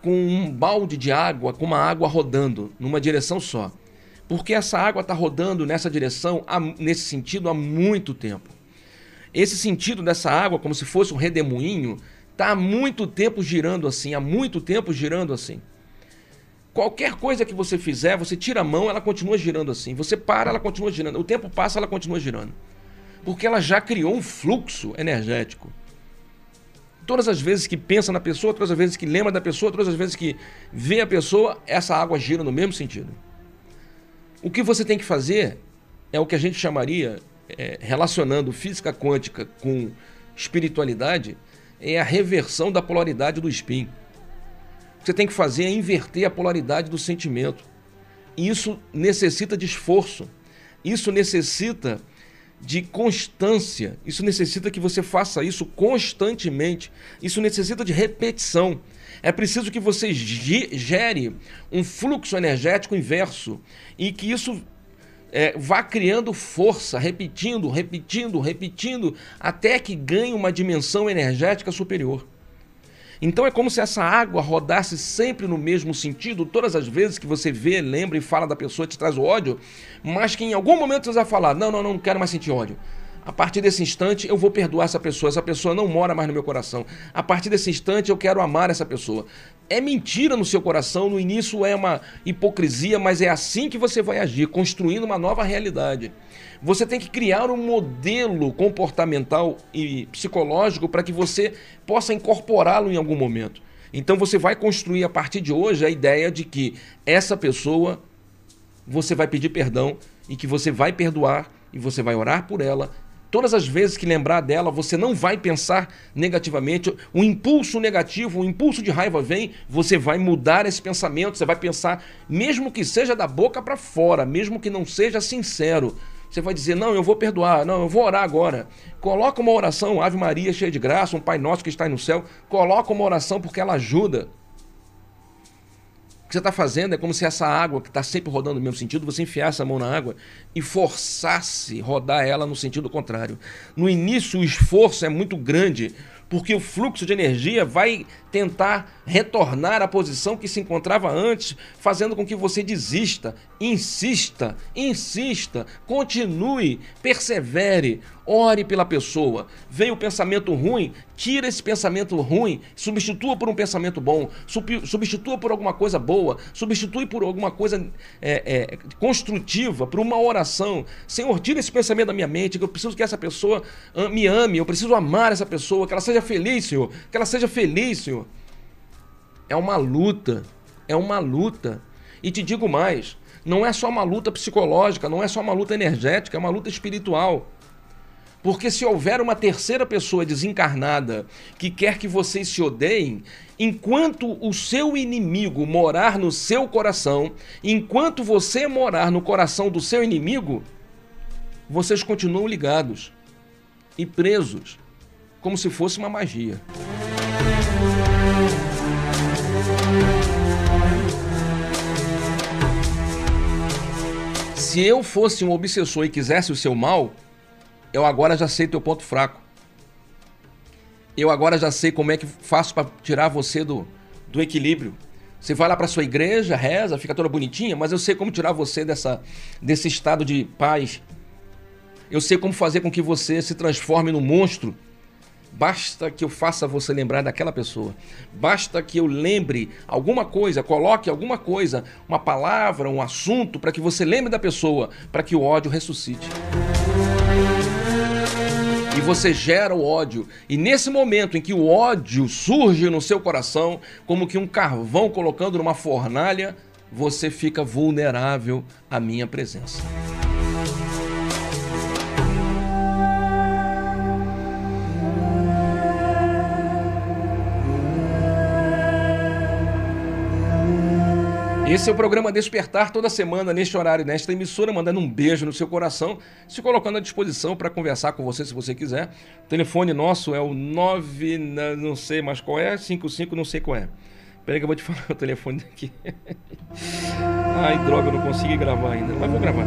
S1: com um balde de água, com uma água rodando numa direção só. Porque essa água está rodando nessa direção, nesse sentido, há muito tempo. Esse sentido dessa água, como se fosse um redemoinho, está há muito tempo girando assim, há muito tempo girando assim. Qualquer coisa que você fizer, você tira a mão, ela continua girando assim. Você para, ela continua girando. O tempo passa, ela continua girando. Porque ela já criou um fluxo energético todas as vezes que pensa na pessoa, todas as vezes que lembra da pessoa, todas as vezes que vê a pessoa, essa água gira no mesmo sentido. O que você tem que fazer é o que a gente chamaria, é, relacionando física quântica com espiritualidade, é a reversão da polaridade do spin. O que você tem que fazer é inverter a polaridade do sentimento. Isso necessita de esforço. Isso necessita de constância. Isso necessita que você faça isso constantemente. Isso necessita de repetição. É preciso que você gere um fluxo energético inverso e que isso é, vá criando força, repetindo, repetindo, repetindo, até que ganhe uma dimensão energética superior. Então é como se essa água rodasse sempre no mesmo sentido, todas as vezes que você vê, lembra e fala da pessoa te traz o ódio, mas que em algum momento você vai falar: não, não, não, não quero mais sentir ódio. A partir desse instante eu vou perdoar essa pessoa, essa pessoa não mora mais no meu coração. A partir desse instante eu quero amar essa pessoa. É mentira no seu coração, no início é uma hipocrisia, mas é assim que você vai agir, construindo uma nova realidade. Você tem que criar um modelo comportamental e psicológico para que você possa incorporá-lo em algum momento. Então você vai construir a partir de hoje a ideia de que essa pessoa você vai pedir perdão e que você vai perdoar e você vai orar por ela. Todas as vezes que lembrar dela, você não vai pensar negativamente. O impulso negativo, o impulso de raiva vem, você vai mudar esse pensamento, você vai pensar, mesmo que seja da boca para fora, mesmo que não seja sincero, Você vai dizer, não, eu vou perdoar, não, eu vou orar agora. Coloca uma oração, Ave Maria, cheia de graça, um Pai Nosso que está no céu. Coloca uma oração porque ela ajuda. Que você está fazendo é como se essa água, que está sempre rodando no mesmo sentido, você enfiasse a mão na água e forçasse rodar ela no sentido contrário. No início, o esforço é muito grande, porque o fluxo de energia vai tentar retornar à posição que se encontrava antes, fazendo com que você desista, insista, insista, continue, persevere, ore pela pessoa. Vem o pensamento ruim, tira esse pensamento ruim, substitua por um pensamento bom, substitua por alguma coisa boa, substitui por alguma coisa é, é, construtiva, por uma oração. Senhor, tira esse pensamento da minha mente, que eu preciso que essa pessoa me ame, eu preciso amar essa pessoa, que ela seja feliz, Senhor, que ela seja feliz, Senhor. É uma luta, é uma luta. E te digo mais, não é só uma luta psicológica, não é só uma luta energética, é uma luta espiritual. Porque se houver uma terceira pessoa desencarnada que quer que vocês se odeiem, enquanto o seu inimigo morar no seu coração, enquanto você morar no coração do seu inimigo, vocês continuam ligados e presos, como se fosse uma magia. Se eu fosse um obsessor e quisesse o seu mal, eu agora já sei teu ponto fraco. Eu agora já sei como é que faço para tirar você do, do equilíbrio. Você vai lá para sua igreja, reza, fica toda bonitinha, mas eu sei como tirar você dessa, desse estado de paz. Eu sei como fazer com que você se transforme num monstro Basta que eu faça você lembrar daquela pessoa. Basta que eu lembre alguma coisa, coloque alguma coisa, uma palavra, um assunto, para que você lembre da pessoa, para que o ódio ressuscite. E você gera o ódio. E nesse momento em que o ódio surge no seu coração, como que um carvão colocando numa fornalha, você fica vulnerável à minha presença. Esse é o programa Despertar toda semana, neste horário, nesta emissora, mandando um beijo no seu coração, se colocando à disposição para conversar com você se você quiser. O telefone nosso é o 9, não sei mais qual é, 55 não sei qual é. Peraí que eu vou te falar o telefone aqui. Ai, droga, eu não consegui gravar ainda, mas vou gravar.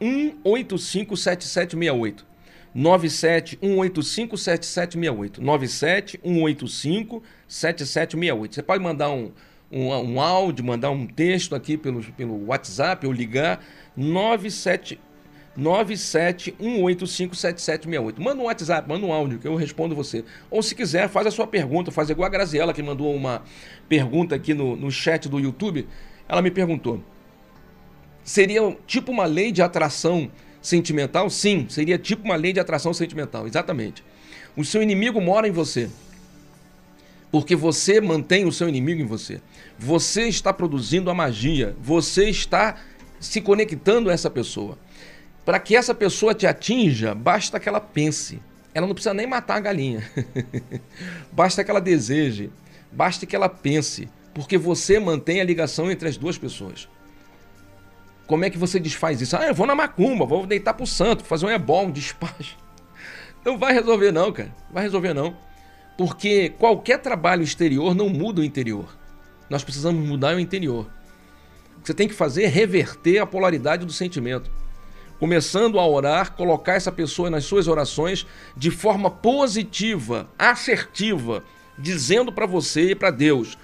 S1: 971857768. 971857768. 971857768. Você pode mandar um, um, um áudio, mandar um texto aqui pelo, pelo WhatsApp ou ligar 97 971857768. Manda um WhatsApp, manda um áudio que eu respondo você. Ou se quiser, faz a sua pergunta, faz igual a Graziela que mandou uma pergunta aqui no, no chat do YouTube. Ela me perguntou: seria tipo uma lei de atração sentimental? Sim, seria tipo uma lei de atração sentimental, exatamente. O seu inimigo mora em você. Porque você mantém o seu inimigo em você. Você está produzindo a magia. Você está se conectando a essa pessoa. Para que essa pessoa te atinja, basta que ela pense. Ela não precisa nem matar a galinha. basta que ela deseje. Basta que ela pense. Porque você mantém a ligação entre as duas pessoas. Como é que você desfaz isso? Ah, eu vou na macumba, vou deitar pro santo, fazer um ebol, um despacho. Não vai resolver não, cara. Vai resolver não. Porque qualquer trabalho exterior não muda o interior. Nós precisamos mudar o interior. O que você tem que fazer é reverter a polaridade do sentimento. Começando a orar, colocar essa pessoa nas suas orações de forma positiva, assertiva, dizendo para você e para Deus: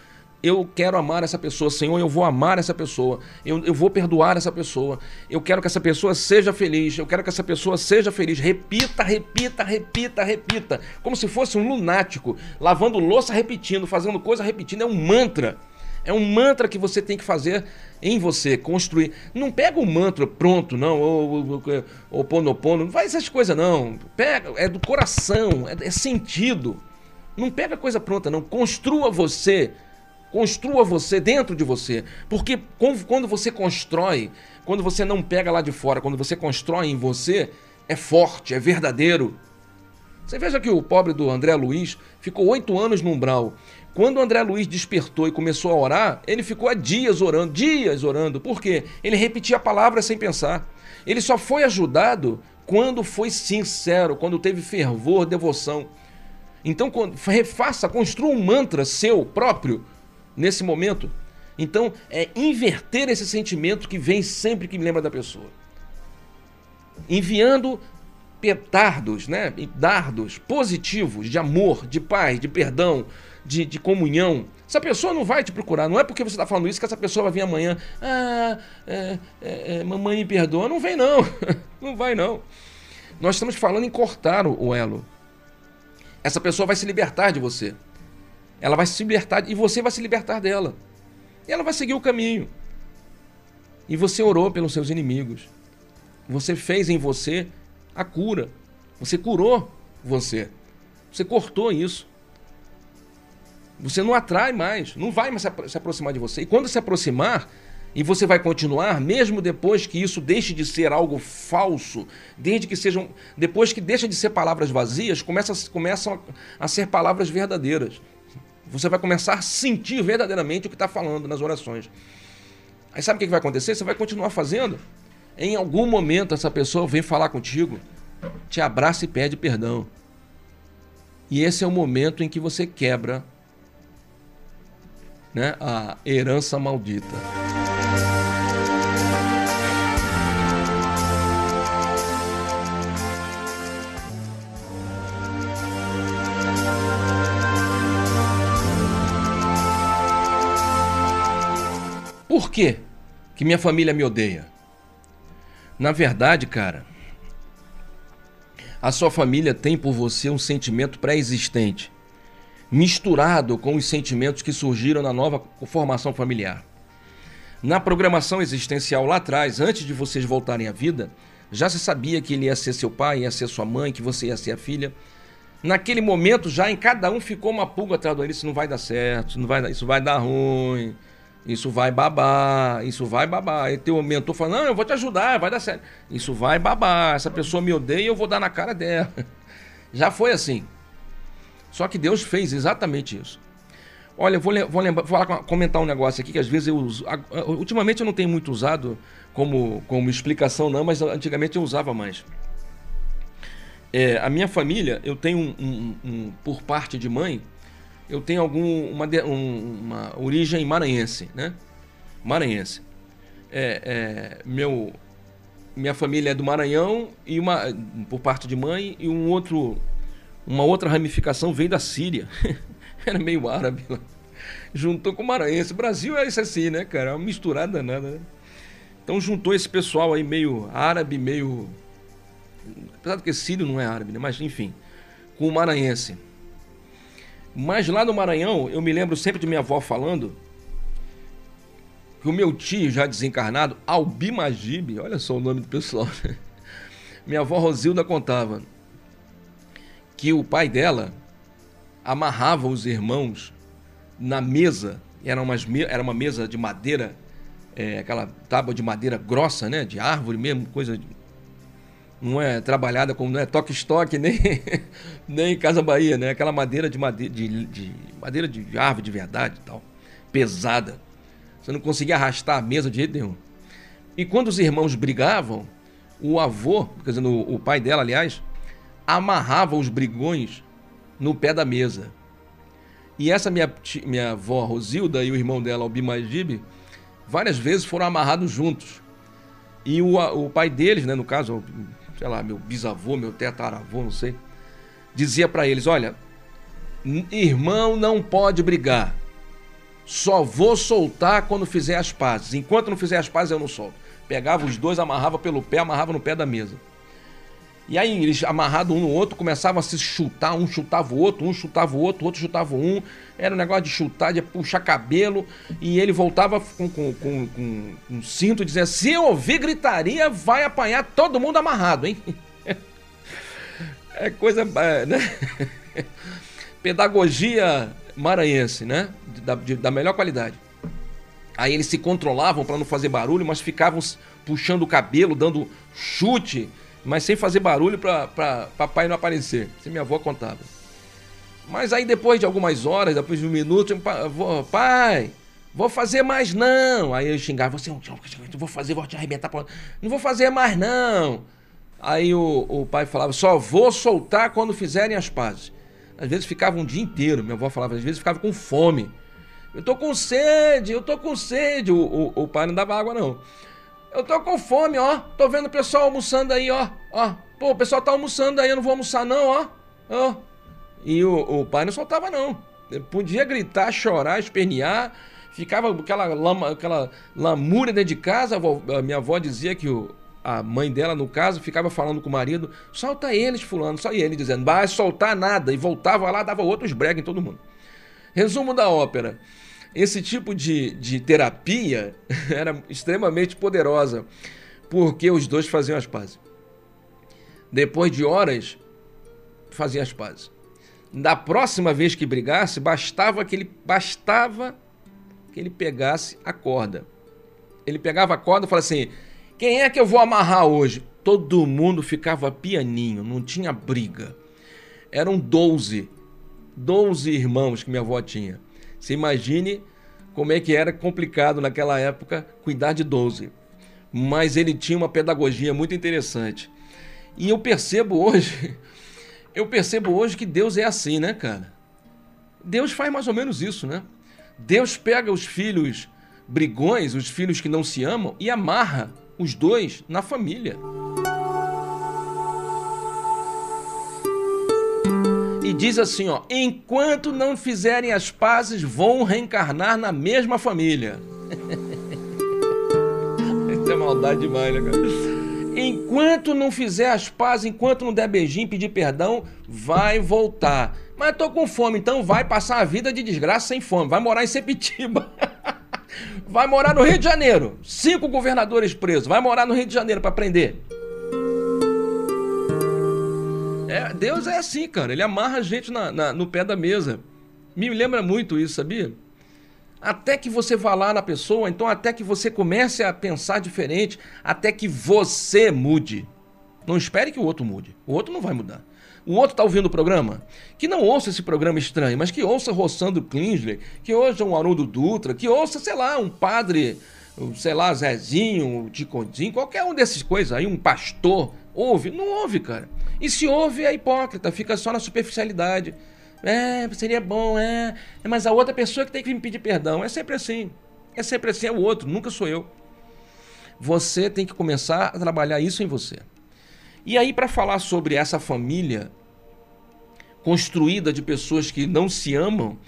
S1: eu quero amar essa pessoa, Senhor, eu vou amar essa pessoa, eu, eu vou perdoar essa pessoa, eu quero que essa pessoa seja feliz, eu quero que essa pessoa seja feliz. Repita, repita, repita, repita. Como se fosse um lunático, lavando louça repetindo, fazendo coisa repetindo. É um mantra. É um mantra que você tem que fazer em você, construir. Não pega o mantra pronto, não, ou ponopono, não faz essas coisas, não. Pega, é do coração, é, é sentido. Não pega coisa pronta, não. Construa você Construa você dentro de você. Porque quando você constrói, quando você não pega lá de fora, quando você constrói em você, é forte, é verdadeiro. Você veja que o pobre do André Luiz ficou oito anos no umbral. Quando o André Luiz despertou e começou a orar, ele ficou há dias orando, dias orando. Por quê? Ele repetia a palavra sem pensar. Ele só foi ajudado quando foi sincero, quando teve fervor, devoção. Então, quando, refaça, construa um mantra seu próprio nesse momento. Então, é inverter esse sentimento que vem sempre que me lembra da pessoa. Enviando petardos, né? dardos positivos de amor, de paz, de perdão, de, de comunhão. Essa pessoa não vai te procurar. Não é porque você está falando isso que essa pessoa vai vir amanhã. Ah, é, é, é, mamãe me perdoa. Não vem, não. não vai, não. Nós estamos falando em cortar o, elo. Essa pessoa vai se libertar de você. Ela vai se libertar e você vai se libertar dela. E ela vai seguir o caminho. E você orou pelos seus inimigos. Você fez em você a cura. Você curou você. Você cortou isso. Você não atrai mais, não vai mais se aproximar de você. E quando se aproximar, e você vai continuar, mesmo depois que isso deixe de ser algo falso, desde que sejam. Depois que deixa de ser palavras vazias, começa, começam a, a ser palavras verdadeiras. Você vai começar a sentir verdadeiramente o que está falando nas orações. Aí sabe o que vai acontecer? Você vai continuar fazendo. Em algum momento essa pessoa vem falar contigo, te abraça e pede perdão. E esse é o momento em que você quebra né, a herança maldita. Por quê que minha família me odeia? Na verdade, cara, a sua família tem por você um sentimento pré-existente, misturado com os sentimentos que surgiram na nova formação familiar. Na programação existencial lá atrás, antes de vocês voltarem à vida, já se sabia que ele ia ser seu pai, ia ser sua mãe, que você ia ser a filha. Naquele momento, já em cada um ficou uma pulga atrás do orelha, isso não vai dar certo, não vai, isso vai dar ruim, isso vai babar, isso vai babar. E teu mentor fala: Não, eu vou te ajudar, vai dar certo. Isso vai babar. Essa pessoa me odeia e eu vou dar na cara dela. Já foi assim. Só que Deus fez exatamente isso. Olha, vou, vou, lembrar, vou comentar um negócio aqui que às vezes eu uso. Ultimamente eu não tenho muito usado como, como explicação, não, mas antigamente eu usava mais. É, a minha família, eu tenho um, um, um por parte de mãe, eu tenho algum, uma, uma origem maranhense, né? Maranhense. É, é, meu, minha família é do Maranhão e uma por parte de mãe e um outro, uma outra ramificação veio da Síria. Era meio árabe lá. Juntou com o maranhense. O Brasil é isso assim, né, cara? É uma misturada nada. Né? Então juntou esse pessoal aí meio árabe, meio apesar de que sírio não é árabe, né? Mas enfim, com o maranhense. Mas lá no Maranhão, eu me lembro sempre de minha avó falando que o meu tio, já desencarnado, Albi Magib, olha só o nome do pessoal, minha avó Rosilda contava que o pai dela amarrava os irmãos na mesa, era uma, era uma mesa de madeira, é, aquela tábua de madeira grossa, né, de árvore mesmo, coisa de não é trabalhada como não é toque-estoque nem, nem Casa Bahia, né? Aquela madeira de madeira de, de, madeira de árvore de verdade tal, pesada. Você não conseguia arrastar a mesa de jeito nenhum. E quando os irmãos brigavam, o avô, quer dizer, o pai dela, aliás, amarrava os brigões no pé da mesa. E essa minha, minha avó Rosilda e o irmão dela, Albi Magib, várias vezes foram amarrados juntos. E o, o pai deles, né, no caso, sei lá, meu bisavô, meu tetaravô, não sei, dizia para eles: olha, irmão não pode brigar. Só vou soltar quando fizer as pazes. Enquanto não fizer as pazes, eu não solto. Pegava os dois, amarrava pelo pé, amarrava no pé da mesa. E aí eles amarrados um no outro começavam a se chutar, um chutava o outro, um chutava o outro, outro chutava um. Era um negócio de chutar, de puxar cabelo. E ele voltava com, com, com, com um cinto dizia: Se eu ouvir gritaria, vai apanhar todo mundo amarrado, hein? É coisa. É, né? Pedagogia maranhense, né? Da, de, da melhor qualidade. Aí eles se controlavam para não fazer barulho, mas ficavam puxando o cabelo, dando chute mas sem fazer barulho para papai não aparecer. Isso minha avó contava. Mas aí depois de algumas horas, depois de um minuto, eu, vou, pai, vou fazer mais não. Aí eu xingava, você, eu vou fazer, vou te arrebentar. Não vou fazer mais não. Aí o, o pai falava, só vou soltar quando fizerem as pazes. Às vezes ficava um dia inteiro, minha avó falava, às vezes ficava com fome. Eu tô com sede, eu tô com sede. O, o, o pai não dava água, não. Eu tô com fome, ó. Tô vendo o pessoal almoçando aí, ó. Ó. Pô, o pessoal tá almoçando aí, eu não vou almoçar, não, ó. Ó. E o, o pai não soltava, não. Ele podia gritar, chorar, espernear. Ficava aquela, lama, aquela lamúria dentro de casa. A, a minha avó dizia que o, a mãe dela, no caso, ficava falando com o marido: solta eles, fulano, só ele dizendo, vai soltar nada. E voltava lá, dava outros brega em todo mundo. Resumo da ópera esse tipo de, de terapia era extremamente poderosa, porque os dois faziam as pazes. Depois de horas, faziam as pazes. Da próxima vez que brigasse, bastava que ele bastava que ele pegasse a corda. Ele pegava a corda e falava assim: "Quem é que eu vou amarrar hoje?" Todo mundo ficava pianinho, não tinha briga. Eram 12, 12 irmãos que minha avó tinha. Você imagine como é que era complicado naquela época cuidar de 12. Mas ele tinha uma pedagogia muito interessante. E eu percebo hoje, eu percebo hoje que Deus é assim, né, cara? Deus faz mais ou menos isso, né? Deus pega os filhos brigões, os filhos que não se amam, e amarra os dois na família. E diz assim, ó: "Enquanto não fizerem as pazes, vão reencarnar na mesma família." Isso é maldade demais, né, cara? Enquanto não fizer as pazes, enquanto não der beijinho, pedir perdão, vai voltar. Mas tô com fome, então vai passar a vida de desgraça sem fome. Vai morar em Sepitiba. vai morar no Rio de Janeiro. Cinco governadores presos. Vai morar no Rio de Janeiro para prender. É, Deus é assim, cara. Ele amarra a gente na, na, no pé da mesa. Me lembra muito isso, sabia? Até que você vá lá na pessoa, então até que você comece a pensar diferente, até que você mude. Não espere que o outro mude. O outro não vai mudar. O outro está ouvindo o programa? Que não ouça esse programa estranho, mas que ouça Roçando Kingsley, que ouça um Haroldo Dutra, que ouça, sei lá, um padre, sei lá, Zezinho, Ticondinho, qualquer um desses coisas aí, um pastor. Ouve? Não ouve, cara. E se ouve, é hipócrita, fica só na superficialidade. É, seria bom, é. Mas a outra pessoa que tem que me pedir perdão. É sempre assim. É sempre assim, é o outro, nunca sou eu. Você tem que começar a trabalhar isso em você. E aí, para falar sobre essa família construída de pessoas que não se amam,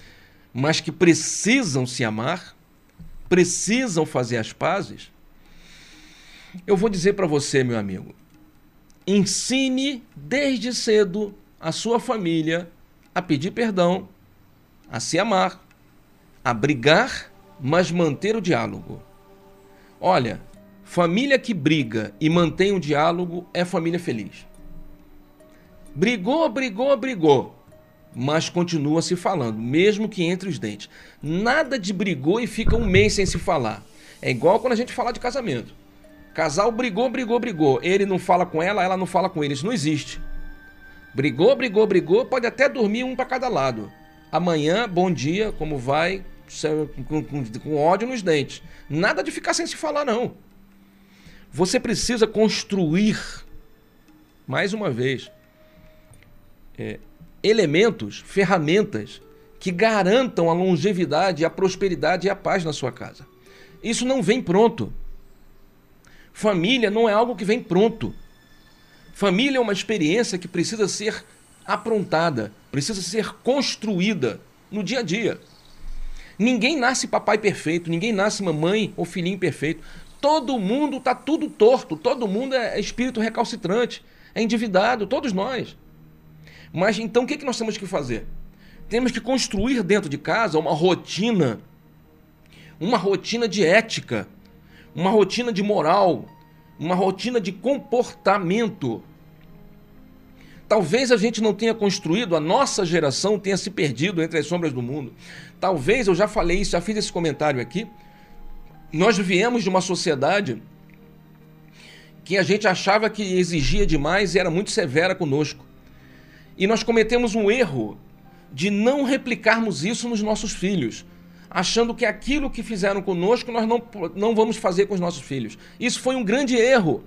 S1: mas que precisam se amar, precisam fazer as pazes, eu vou dizer para você, meu amigo, Ensine desde cedo a sua família a pedir perdão, a se amar, a brigar, mas manter o diálogo. Olha, família que briga e mantém o diálogo é família feliz. Brigou, brigou, brigou, mas continua se falando, mesmo que entre os dentes. Nada de brigou e fica um mês sem se falar. É igual quando a gente fala de casamento. Casal brigou, brigou, brigou. Ele não fala com ela, ela não fala com ele. Isso não existe. Brigou, brigou, brigou, pode até dormir um para cada lado. Amanhã, bom dia, como vai? Com, com, com, ódio nos dentes. Nada de ficar sem se falar, não. Você precisa construir, mais uma vez, é, elementos, ferramentas que garantam a longevidade, a prosperidade e a paz na sua casa. Isso não vem pronto. Família não é algo que vem pronto. Família é uma experiência que precisa ser aprontada, precisa ser construída no dia a dia. Ninguém nasce papai perfeito, ninguém nasce mamãe ou filhinho perfeito. Todo mundo tá tudo torto, todo mundo é espírito recalcitrante, é endividado, todos nós. Mas então o que, que nós temos que fazer? Temos que construir dentro de casa uma rotina, uma rotina de ética, uma rotina de moral, uma rotina de comportamento. Talvez a gente não tenha construído, a nossa geração tenha se perdido entre as sombras do mundo. Talvez, eu já falei isso, já fiz esse comentário aqui. Nós viemos de uma sociedade que a gente achava que exigia demais e era muito severa conosco. E nós cometemos um erro de não replicarmos isso nos nossos filhos, achando que aquilo que fizeram conosco nós não, não vamos fazer com os nossos filhos. Isso foi um grande erro,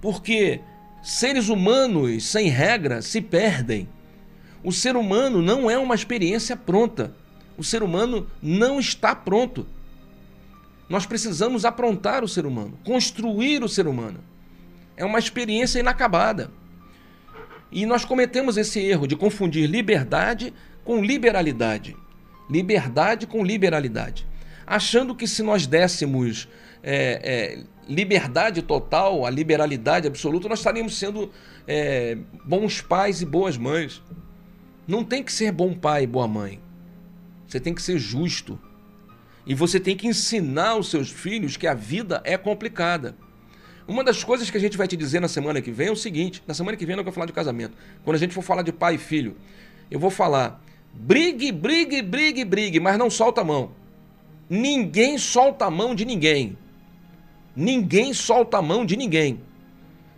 S1: porque seres humanos sem regra se perdem. O ser humano não é uma experiência pronta. O ser humano não está pronto. Nós precisamos aprontar o ser humano, construir o ser humano. É uma experiência inacabada. E nós cometemos esse erro de confundir liberdade com liberalidade. Liberdade com liberalidade. Achando que se nós dessemos é, é, liberdade total, a liberalidade absoluta, nós estaríamos sendo é, bons pais e boas mães. Não tem que ser bom pai e boa mãe. Você tem que ser justo. E você tem que ensinar os seus filhos que a vida é complicada. Uma das coisas que a gente vai te dizer na semana que vem é o seguinte: na semana que vem eu vou falar de casamento. Quando a gente for falar de pai e filho, eu vou falar: brigue, brigue, brigue, brigue, mas não solta a mão. Ninguém solta a mão de ninguém. Ninguém solta a mão de ninguém.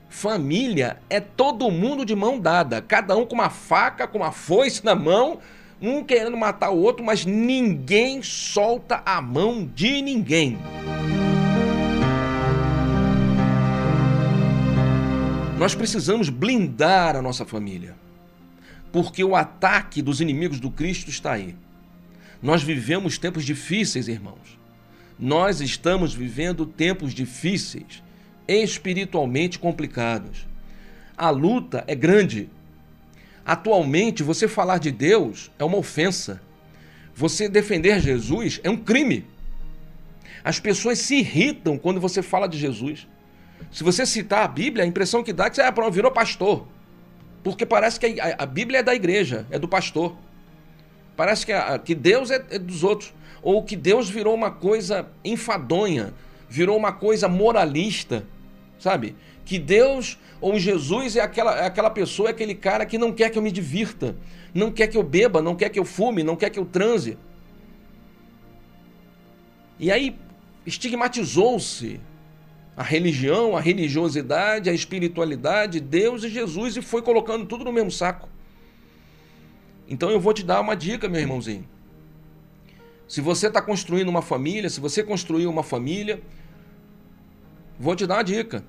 S1: Família é todo mundo de mão dada, cada um com uma faca, com uma foice na mão, um querendo matar o outro, mas ninguém solta a mão de ninguém. Nós precisamos blindar a nossa família, porque o ataque dos inimigos do Cristo está aí. Nós vivemos tempos difíceis, irmãos. Nós estamos vivendo tempos difíceis, espiritualmente complicados. A luta é grande. Atualmente, você falar de Deus é uma ofensa. Você defender Jesus é um crime. As pessoas se irritam quando você fala de Jesus. Se você citar a Bíblia, a impressão que dá é que você virou pastor. Porque parece que a, a, Bíblia é da igreja, é do pastor. Parece que, a, que Deus é, é dos outros. Ou que Deus virou uma coisa enfadonha, virou uma coisa moralista, sabe? Que Deus ou Jesus é aquela, é aquela pessoa, é aquele cara que não quer que eu me divirta, não quer que eu beba, não quer que eu fume, não quer que eu transe. E aí estigmatizou-se a religião, a religiosidade, a espiritualidade, Deus e Jesus e foi colocando tudo no mesmo saco. Então eu vou te dar uma dica, meu irmãozinho. Se você está construindo uma família, se você construiu uma família, vou te dar uma dica.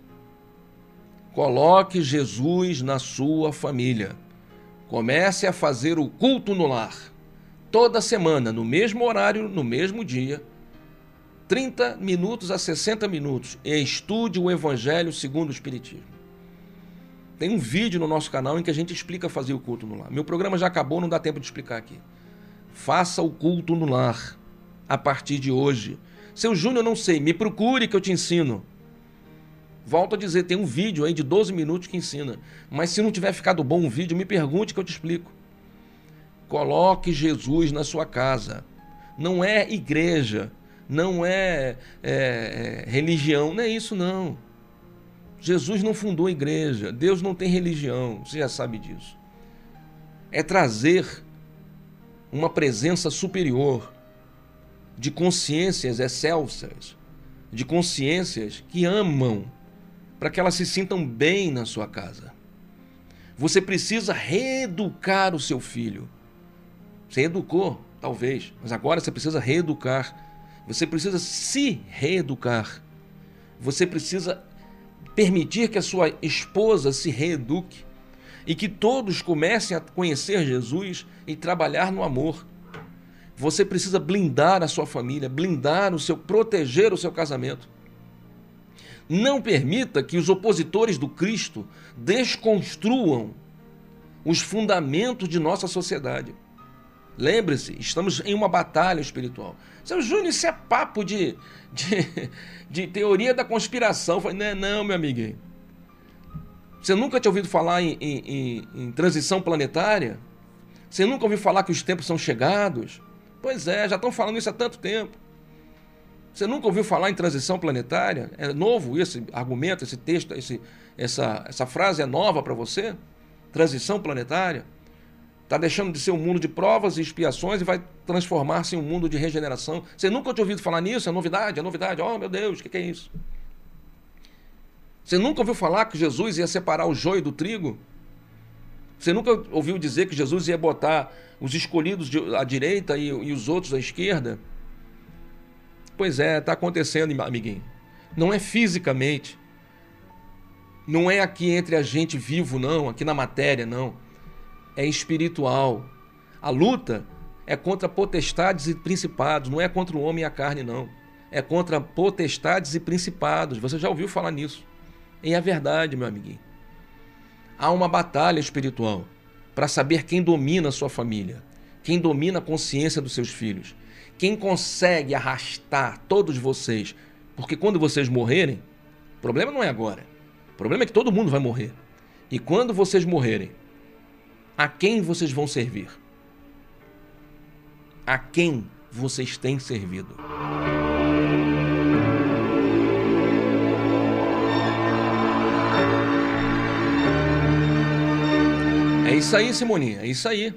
S1: Coloque Jesus na sua família. Comece a fazer o culto no lar. Toda semana, no mesmo horário, no mesmo dia 30 minutos a 60 minutos e estude o Evangelho segundo o Espiritismo. Tem um vídeo no nosso canal em que a gente explica fazer o culto no lar. Meu programa já acabou, não dá tempo de explicar aqui. Faça o culto no lar a partir de hoje. Seu Júnior, não sei, me procure que eu te ensino. Volto a dizer, tem um vídeo aí de 12 minutos que ensina. Mas se não tiver ficado bom o vídeo, me pergunte que eu te explico. Coloque Jesus na sua casa. Não é igreja não é, é, é religião, não é isso não. Jesus não fundou a igreja, Deus não tem religião, você já sabe disso. É trazer uma presença superior de consciências excelsas, de consciências que amam, para que elas se sintam bem na sua casa. Você precisa reeducar o seu filho. Você educou, talvez, mas agora você precisa reeducar você precisa se reeducar. Você precisa permitir que a sua esposa se reeduque e que todos comecem a conhecer Jesus e trabalhar no amor. Você precisa blindar a sua família, blindar o seu, proteger o seu casamento. Não permita que os opositores do Cristo desconstruam os fundamentos de nossa sociedade. Lembre-se, estamos em uma batalha espiritual. Seu Júnior, isso é papo de, de, de teoria da conspiração. falei, não, não, meu amigo. Você nunca tinha ouvido falar em, em, em, em transição planetária? Você nunca ouviu falar que os tempos são chegados? Pois é, já estão falando isso há tanto tempo. Você nunca ouviu falar em transição planetária? É novo esse argumento, esse texto, esse, essa, essa frase é nova para você? Transição planetária? Está deixando de ser um mundo de provas e expiações e vai transformar-se em um mundo de regeneração. Você nunca tinha ouvido falar nisso? É novidade, é novidade. Oh, meu Deus, o que, que é isso? Você nunca ouviu falar que Jesus ia separar o joio do trigo? Você nunca ouviu dizer que Jesus ia botar os escolhidos à direita e, e os outros à esquerda? Pois é, está acontecendo, amiguinho. Não é fisicamente. Não é aqui entre a gente vivo, não, aqui na matéria, não. É espiritual. A luta é contra potestades e principados, não é contra o homem e a carne, não. É contra potestades e principados. Você já ouviu falar nisso? E é verdade, meu amiguinho. Há uma batalha espiritual para saber quem domina a sua família, quem domina a consciência dos seus filhos, quem consegue arrastar todos vocês. Porque quando vocês morrerem, o problema não é agora. O problema é que todo mundo vai morrer. E quando vocês morrerem, a quem vocês vão servir? A quem vocês têm servido? É isso aí, Simoninha, é isso aí.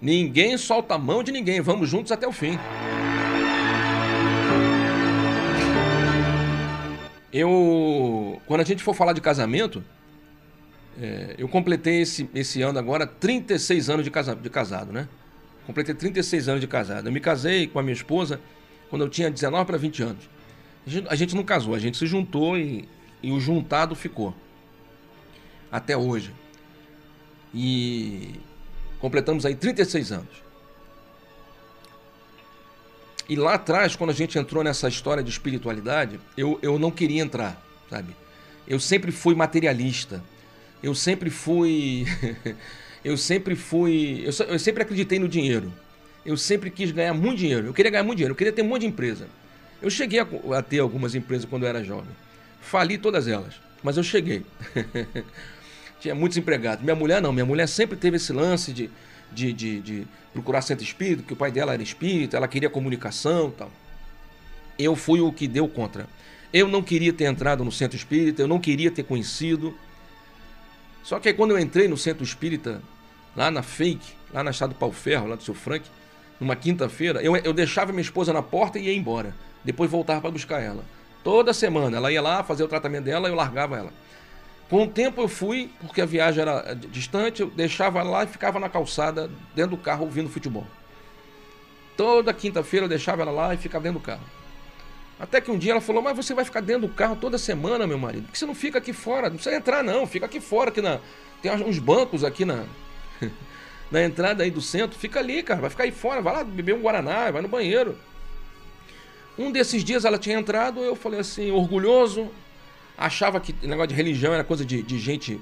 S1: Ninguém solta a mão de ninguém, vamos juntos até o fim. Eu, quando a gente for falar de casamento, é, eu completei esse, esse ano agora 36 anos de, casa, de casado, né? Completei 36 anos de casado. Eu me casei com a minha esposa quando eu tinha 19 para 20 anos. A gente, a gente, não casou, a gente se juntou e, e o juntado ficou. Até hoje. E completamos aí 36 anos. E lá atrás, quando a gente entrou nessa história de espiritualidade, eu, eu não queria entrar, sabe? Eu sempre fui materialista. Eu sempre fui. eu sempre fui. Eu, eu, sempre acreditei no dinheiro. Eu sempre quis ganhar muito dinheiro. Eu queria ganhar muito dinheiro. Eu queria ter um monte de empresa. Eu cheguei a, a ter algumas empresas quando eu era jovem. Fali todas elas. Mas eu cheguei. Tinha muitos empregados. Minha mulher não. Minha mulher sempre teve esse lance de de, de, de procurar centro espírita, que o pai dela era espírita, ela queria comunicação tal. Eu fui o que deu contra. Eu não queria ter entrado no centro espírita, eu não queria ter conhecido. Só que aí quando eu entrei no centro espírita, lá na Fake, lá na Estado Pau Ferro, lá do seu Frank, numa quinta-feira, eu, eu deixava minha esposa na porta e ia embora. Depois voltava para buscar ela. Toda semana. Ela ia lá fazer o tratamento dela e eu largava ela. Com o tempo eu fui, porque a viagem era distante, eu deixava lá e ficava na calçada, dentro do carro, ouvindo futebol. Toda quinta-feira eu deixava ela lá e ficava dentro do carro. Até que um dia ela falou: Mas você vai ficar dentro do carro toda semana, meu marido? Por que você não fica aqui fora? Não precisa entrar, não. Fica aqui fora, aqui na. Tem uns bancos aqui na. na entrada aí do centro. Fica ali, cara. Vai ficar aí fora. Vai lá beber um Guaraná, vai no banheiro. Um desses dias ela tinha entrado, eu falei assim, orgulhoso, achava que negócio de religião era coisa de, de gente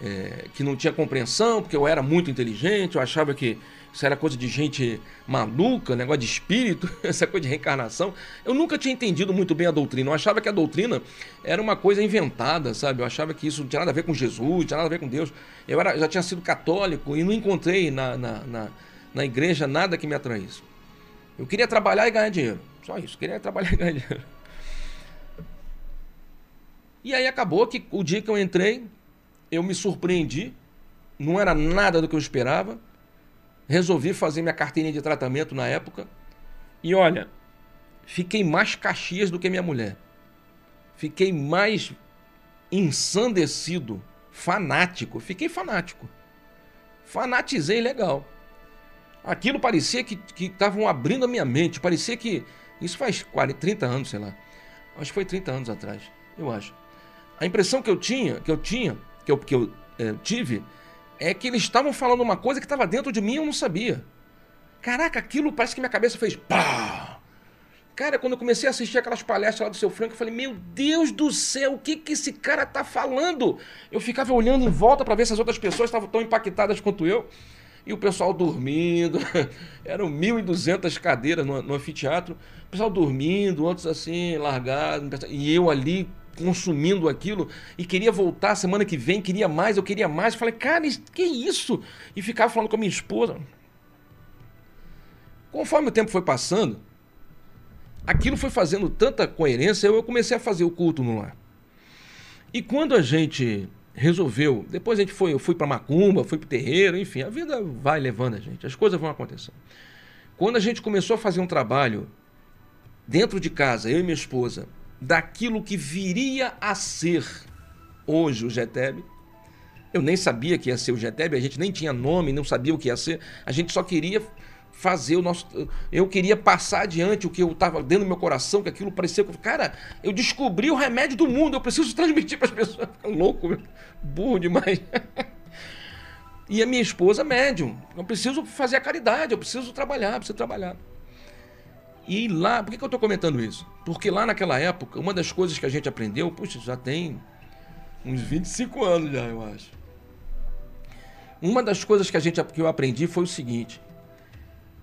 S1: é, que não tinha compreensão, porque eu era muito inteligente, eu achava que isso era coisa de gente maluca, negócio de espírito, essa coisa de reencarnação. Eu nunca tinha entendido muito bem a doutrina. Eu achava que a doutrina era uma coisa inventada, sabe? Eu achava que isso não tinha nada a ver com Jesus, não tinha nada a ver com Deus. Eu era, já tinha sido católico e não encontrei na, na, na, na igreja nada que me atraísse. Eu queria trabalhar e ganhar dinheiro. Só isso, queria trabalhar e ganhar dinheiro. E aí acabou que o dia que eu entrei, eu me surpreendi, não era nada do que eu esperava. Resolvi fazer minha carteirinha de tratamento na época. E olha, fiquei mais caxias do que minha mulher. Fiquei mais ensandecido, fanático. Fiquei fanático. Fanatizei legal. Aquilo parecia que estavam abrindo a minha mente. Parecia que. Isso faz 40, 30 anos, sei lá. Acho que foi 30 anos atrás, eu acho. A impressão que eu tinha, que eu tinha, que eu, que eu é, tive, é que eles estavam falando uma coisa que estava dentro de mim e eu não sabia. Caraca, aquilo parece que minha cabeça fez pá! Cara, quando eu comecei a assistir aquelas palestras lá do seu Franco, eu falei: Meu Deus do céu, o que que esse cara tá falando? Eu ficava olhando em volta para ver se as outras pessoas estavam tão impactadas quanto eu. E o pessoal dormindo. Eram 1.200 cadeiras no, no anfiteatro. O pessoal dormindo, outros assim, largados. E eu ali consumindo aquilo e queria voltar semana que vem, queria mais, eu queria mais. Eu falei, cara, que isso? E ficava falando com a minha esposa. Conforme o tempo foi passando, aquilo foi fazendo tanta coerência, eu comecei a fazer o culto no lar. E quando a gente resolveu, depois a gente foi, eu fui para Macumba, fui para terreiro, enfim, a vida vai levando a gente, as coisas vão acontecendo. Quando a gente começou a fazer um trabalho dentro de casa, eu e minha esposa, daquilo que viria a ser hoje o GETEB, Eu nem sabia que ia ser o GTEB, a gente nem tinha nome, não sabia o que ia ser. A gente só queria fazer o nosso. Eu queria passar adiante o que eu estava dentro do meu coração, que aquilo parecia. Cara, eu descobri o remédio do mundo, eu preciso transmitir para as pessoas. Louco, burro demais. E a minha esposa, médium. Eu preciso fazer a caridade, eu preciso trabalhar, preciso trabalhar. E lá, por que, que eu estou comentando isso? Porque lá naquela época, uma das coisas que a gente aprendeu, puxa, já tem uns 25 anos já, eu acho. Uma das coisas que, a gente, que eu aprendi foi o seguinte: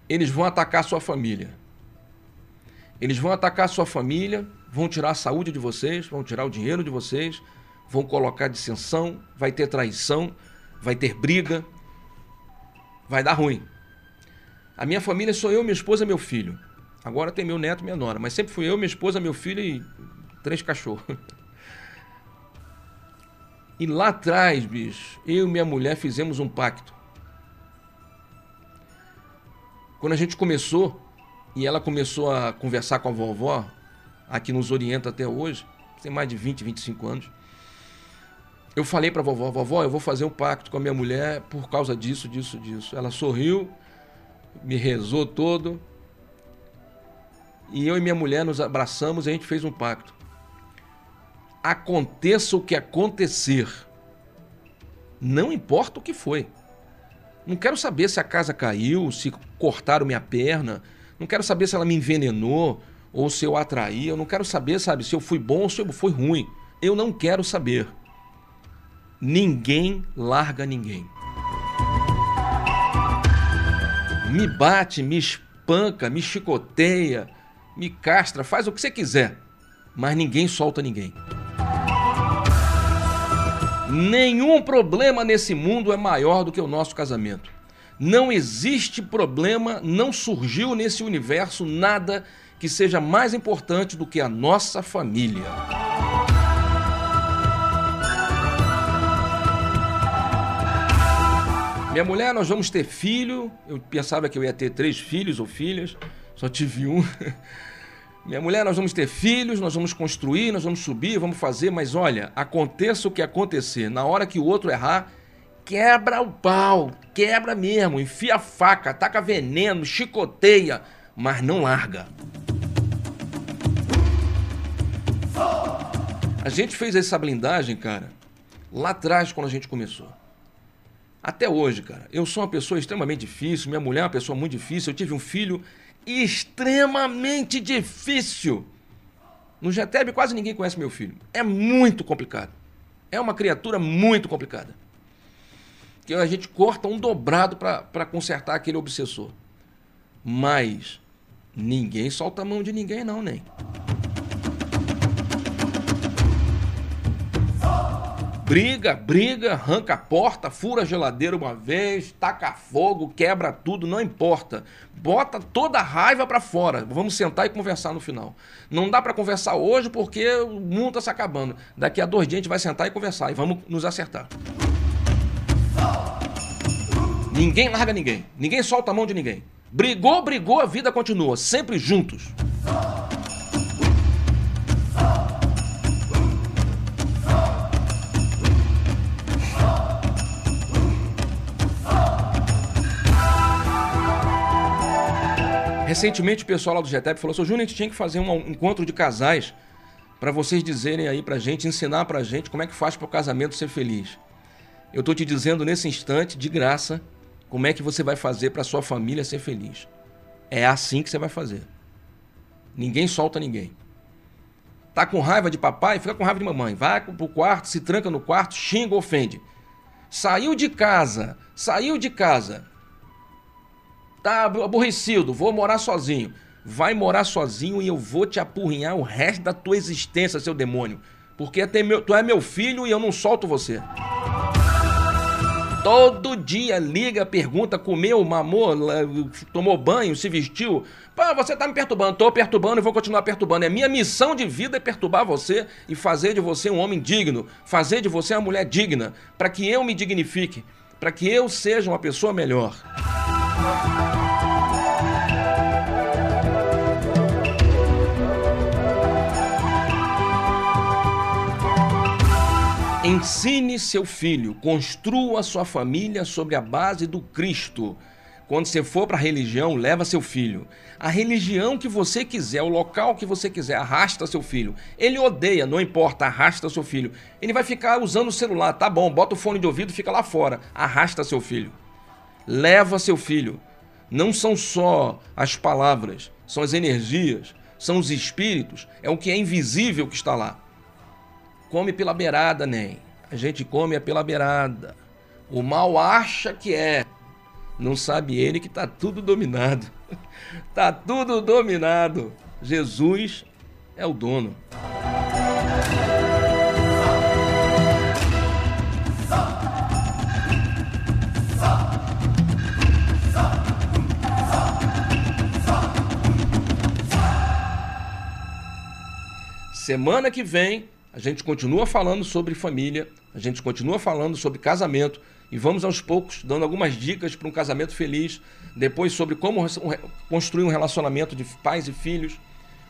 S1: eles vão atacar sua família. Eles vão atacar sua família, vão tirar a saúde de vocês, vão tirar o dinheiro de vocês, vão colocar dissensão, vai ter traição, vai ter briga, vai dar ruim. A minha família sou eu, minha esposa e meu filho. Agora tem meu neto e minha nora, mas sempre fui eu, minha esposa, meu filho e três cachorros. E lá atrás, bicho, eu e minha mulher fizemos um pacto. Quando a gente começou, e ela começou a conversar com a vovó, a que nos orienta até hoje, tem mais de 20, 25 anos. Eu falei para a vovó, vovó, eu vou fazer um pacto com a minha mulher por causa disso, disso, disso. Ela sorriu, me rezou todo. E eu e minha mulher nos abraçamos e a gente fez um pacto. Aconteça o que acontecer, não importa o que foi. Não quero saber se a casa caiu, se cortaram minha perna. Não quero saber se ela me envenenou ou se eu atraí. Eu não quero saber, sabe, se eu fui bom ou se eu fui ruim. Eu não quero saber. Ninguém larga ninguém. Me bate, me espanca, me chicoteia, me castra, faz o que você quiser, mas ninguém solta ninguém. Nenhum problema nesse mundo é maior do que o nosso casamento. Não existe problema, não surgiu nesse universo nada que seja mais importante do que a nossa família. Minha mulher, nós vamos ter filho. Eu pensava que eu ia ter três filhos ou filhas, só tive um. Minha mulher, nós vamos ter filhos, nós vamos construir, nós vamos subir, vamos fazer, mas olha, aconteça o que acontecer, na hora que o outro errar, quebra o pau, quebra mesmo, enfia a faca, taca veneno, chicoteia, mas não larga. A gente fez essa blindagem, cara, lá atrás quando a gente começou. Até hoje, cara, eu sou uma pessoa extremamente difícil, minha mulher é uma pessoa muito difícil, eu tive um filho extremamente difícil. No GTEB quase ninguém conhece meu filho. É muito complicado. É uma criatura muito complicada. Que a gente corta um dobrado para consertar aquele obsessor. Mas ninguém solta a mão de ninguém, não, nem. Briga, briga, arranca a porta, fura a geladeira uma vez, taca fogo, quebra tudo, não importa. Bota toda a raiva para fora. Vamos sentar e conversar no final. Não dá para conversar hoje porque o mundo tá se acabando. Daqui a dois dias a gente vai sentar e conversar e vamos nos acertar. Ninguém larga ninguém. Ninguém solta a mão de ninguém. Brigou, brigou, a vida continua. Sempre juntos. Recentemente o pessoal lá do GTEP falou: Sr. Júnior, a gente tinha que fazer um encontro de casais para vocês dizerem aí pra gente, ensinar pra gente como é que faz para o casamento ser feliz. Eu tô te dizendo nesse instante, de graça, como é que você vai fazer para sua família ser feliz. É assim que você vai fazer. Ninguém solta ninguém. Tá com raiva de papai? Fica com raiva de mamãe. Vai pro quarto, se tranca no quarto, xinga, ofende. Saiu de casa, saiu de casa, Tá aborrecido, vou morar sozinho. Vai morar sozinho e eu vou te apurrinhar o resto da tua existência, seu demônio. Porque até meu, tu é meu filho e eu não solto você. Todo dia liga, pergunta, comeu, mamou, tomou banho, se vestiu. Pô, você tá me perturbando. Tô perturbando e vou continuar perturbando. É minha missão de vida é perturbar você e fazer de você um homem digno. Fazer de você uma mulher digna. para que eu me dignifique. para que eu seja uma pessoa melhor. Ensine seu filho, construa sua família sobre a base do Cristo. Quando você for para a religião, leva seu filho. A religião que você quiser, o local que você quiser, arrasta seu filho. Ele odeia, não importa, arrasta seu filho. Ele vai ficar usando o celular, tá bom, bota o fone de ouvido, fica lá fora. Arrasta seu filho. Leva seu filho. Não são só as palavras, são as energias, são os espíritos, é o que é invisível que está lá. Come pela beirada, nem. A gente come é pela beirada. O mal acha que é. Não sabe ele que está tudo dominado. Está tudo dominado. Jesus é o dono. Semana que vem a gente continua falando sobre família, a gente continua falando sobre casamento e vamos aos poucos dando algumas dicas para um casamento feliz, depois sobre como construir um relacionamento de pais e filhos.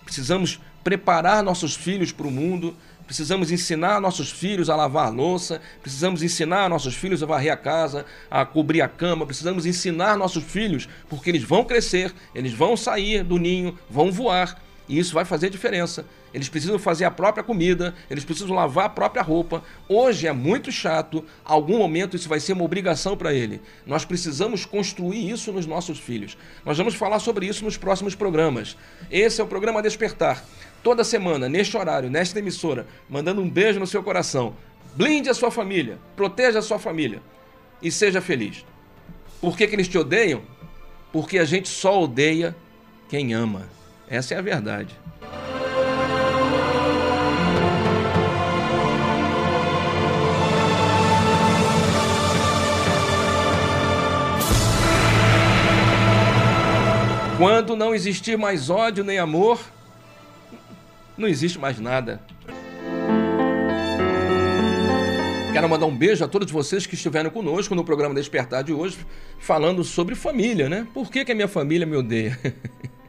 S1: Precisamos preparar nossos filhos para o mundo, precisamos ensinar nossos filhos a lavar a louça, precisamos ensinar nossos filhos a varrer a casa, a cobrir a cama, precisamos ensinar nossos filhos, porque eles vão crescer, eles vão sair do ninho, vão voar e isso vai fazer diferença. Eles precisam fazer a própria comida, eles precisam lavar a própria roupa. Hoje é muito chato, algum momento isso vai ser uma obrigação para ele. Nós precisamos construir isso nos nossos filhos. Nós vamos falar sobre isso nos próximos programas. Esse é o programa Despertar. Toda semana, neste horário, nesta emissora, mandando um beijo no seu coração. Blinde a sua família, proteja a sua família e seja feliz. Por que, que eles te odeiam? Porque a gente só odeia quem ama. Essa é a verdade. Quando não existir mais ódio nem amor, não existe mais nada. Quero mandar um beijo a todos vocês que estiveram conosco no programa Despertar de hoje, falando sobre família, né? Por que, que a minha família me odeia?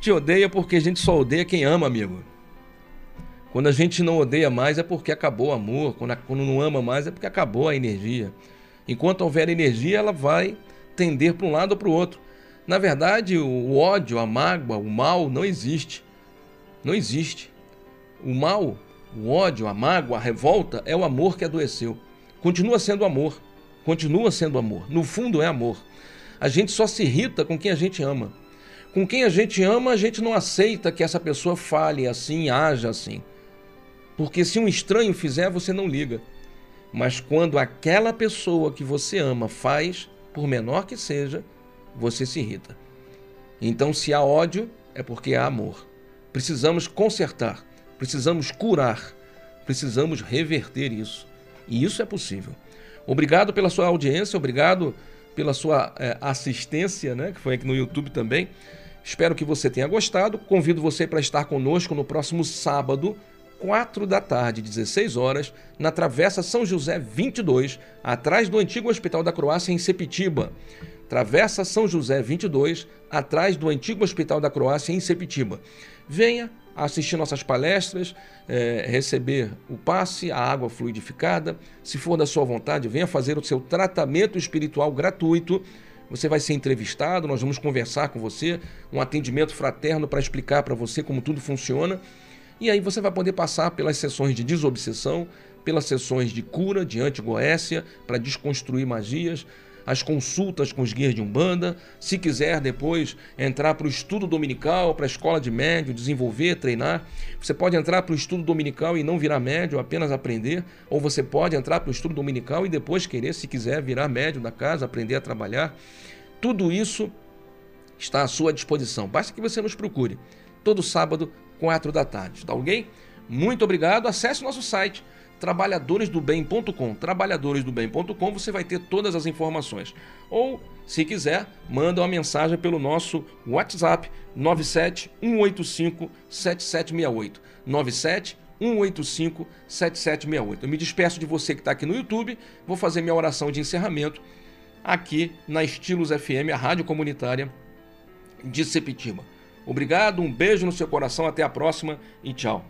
S1: Te odeia porque a gente só odeia quem ama, amigo. Quando a gente não odeia mais é porque acabou o amor. Quando, quando não ama mais é porque acabou a energia. Enquanto houver energia, ela vai tender para um lado ou para o outro. Na verdade, o ódio, a mágoa, o mal não existe. Não existe. O mal, o ódio, a mágoa, a revolta é o amor que adoeceu. Continua sendo amor. Continua sendo amor. No fundo é amor. A gente só se irrita com quem a gente ama. Com quem a gente ama, a gente não aceita que essa pessoa fale assim, haja assim. Porque se um estranho fizer, você não liga. Mas quando aquela pessoa que você ama faz, por menor que seja, você se irrita. Então, se há ódio, é porque há amor. Precisamos consertar, precisamos curar, precisamos reverter isso. E isso é possível. Obrigado pela sua audiência, obrigado pela sua é, assistência, né, que foi aqui no YouTube também. Espero que você tenha gostado. Convido você para estar conosco no próximo sábado, 4 da tarde, 16 horas, na Travessa São José 22, atrás do antigo Hospital da Croácia, em Sepitiba. Travessa São José 22, atrás do antigo Hospital da Croácia, em Sepitiba. Venha assistir nossas palestras, é, receber o passe, a água fluidificada. Se for da sua vontade, venha fazer o seu tratamento espiritual gratuito você vai ser entrevistado, nós vamos conversar com você, um atendimento fraterno para explicar para você como tudo funciona. E aí você vai poder passar pelas sessões de desobsessão, pelas sessões de cura, de antigoécia, para desconstruir magias, as consultas com os guias de Umbanda. Se quiser depois entrar para o estudo dominical, para a escola de médio, desenvolver, treinar, você pode entrar para o estudo dominical e não virar médio, apenas aprender, ou você pode entrar para o estudo dominical e depois querer, se quiser, virar médio da casa, aprender a trabalhar. Tudo isso está à sua disposição. Basta que você nos procure. Todo sábado, 4 da tarde. Tá? Muito obrigado. Acesse o nosso site trabalhadoresdobem.com. Trabalhadoresdobem.com você vai ter todas as informações. Ou, se quiser, manda uma mensagem pelo nosso WhatsApp 97 185 7768. 97 185 7768. Eu me despeço de você que está aqui no YouTube, vou fazer minha oração de encerramento aqui na Estilos FM, a rádio comunitária de Sepitiba. Obrigado, um beijo no seu coração, até a próxima e tchau.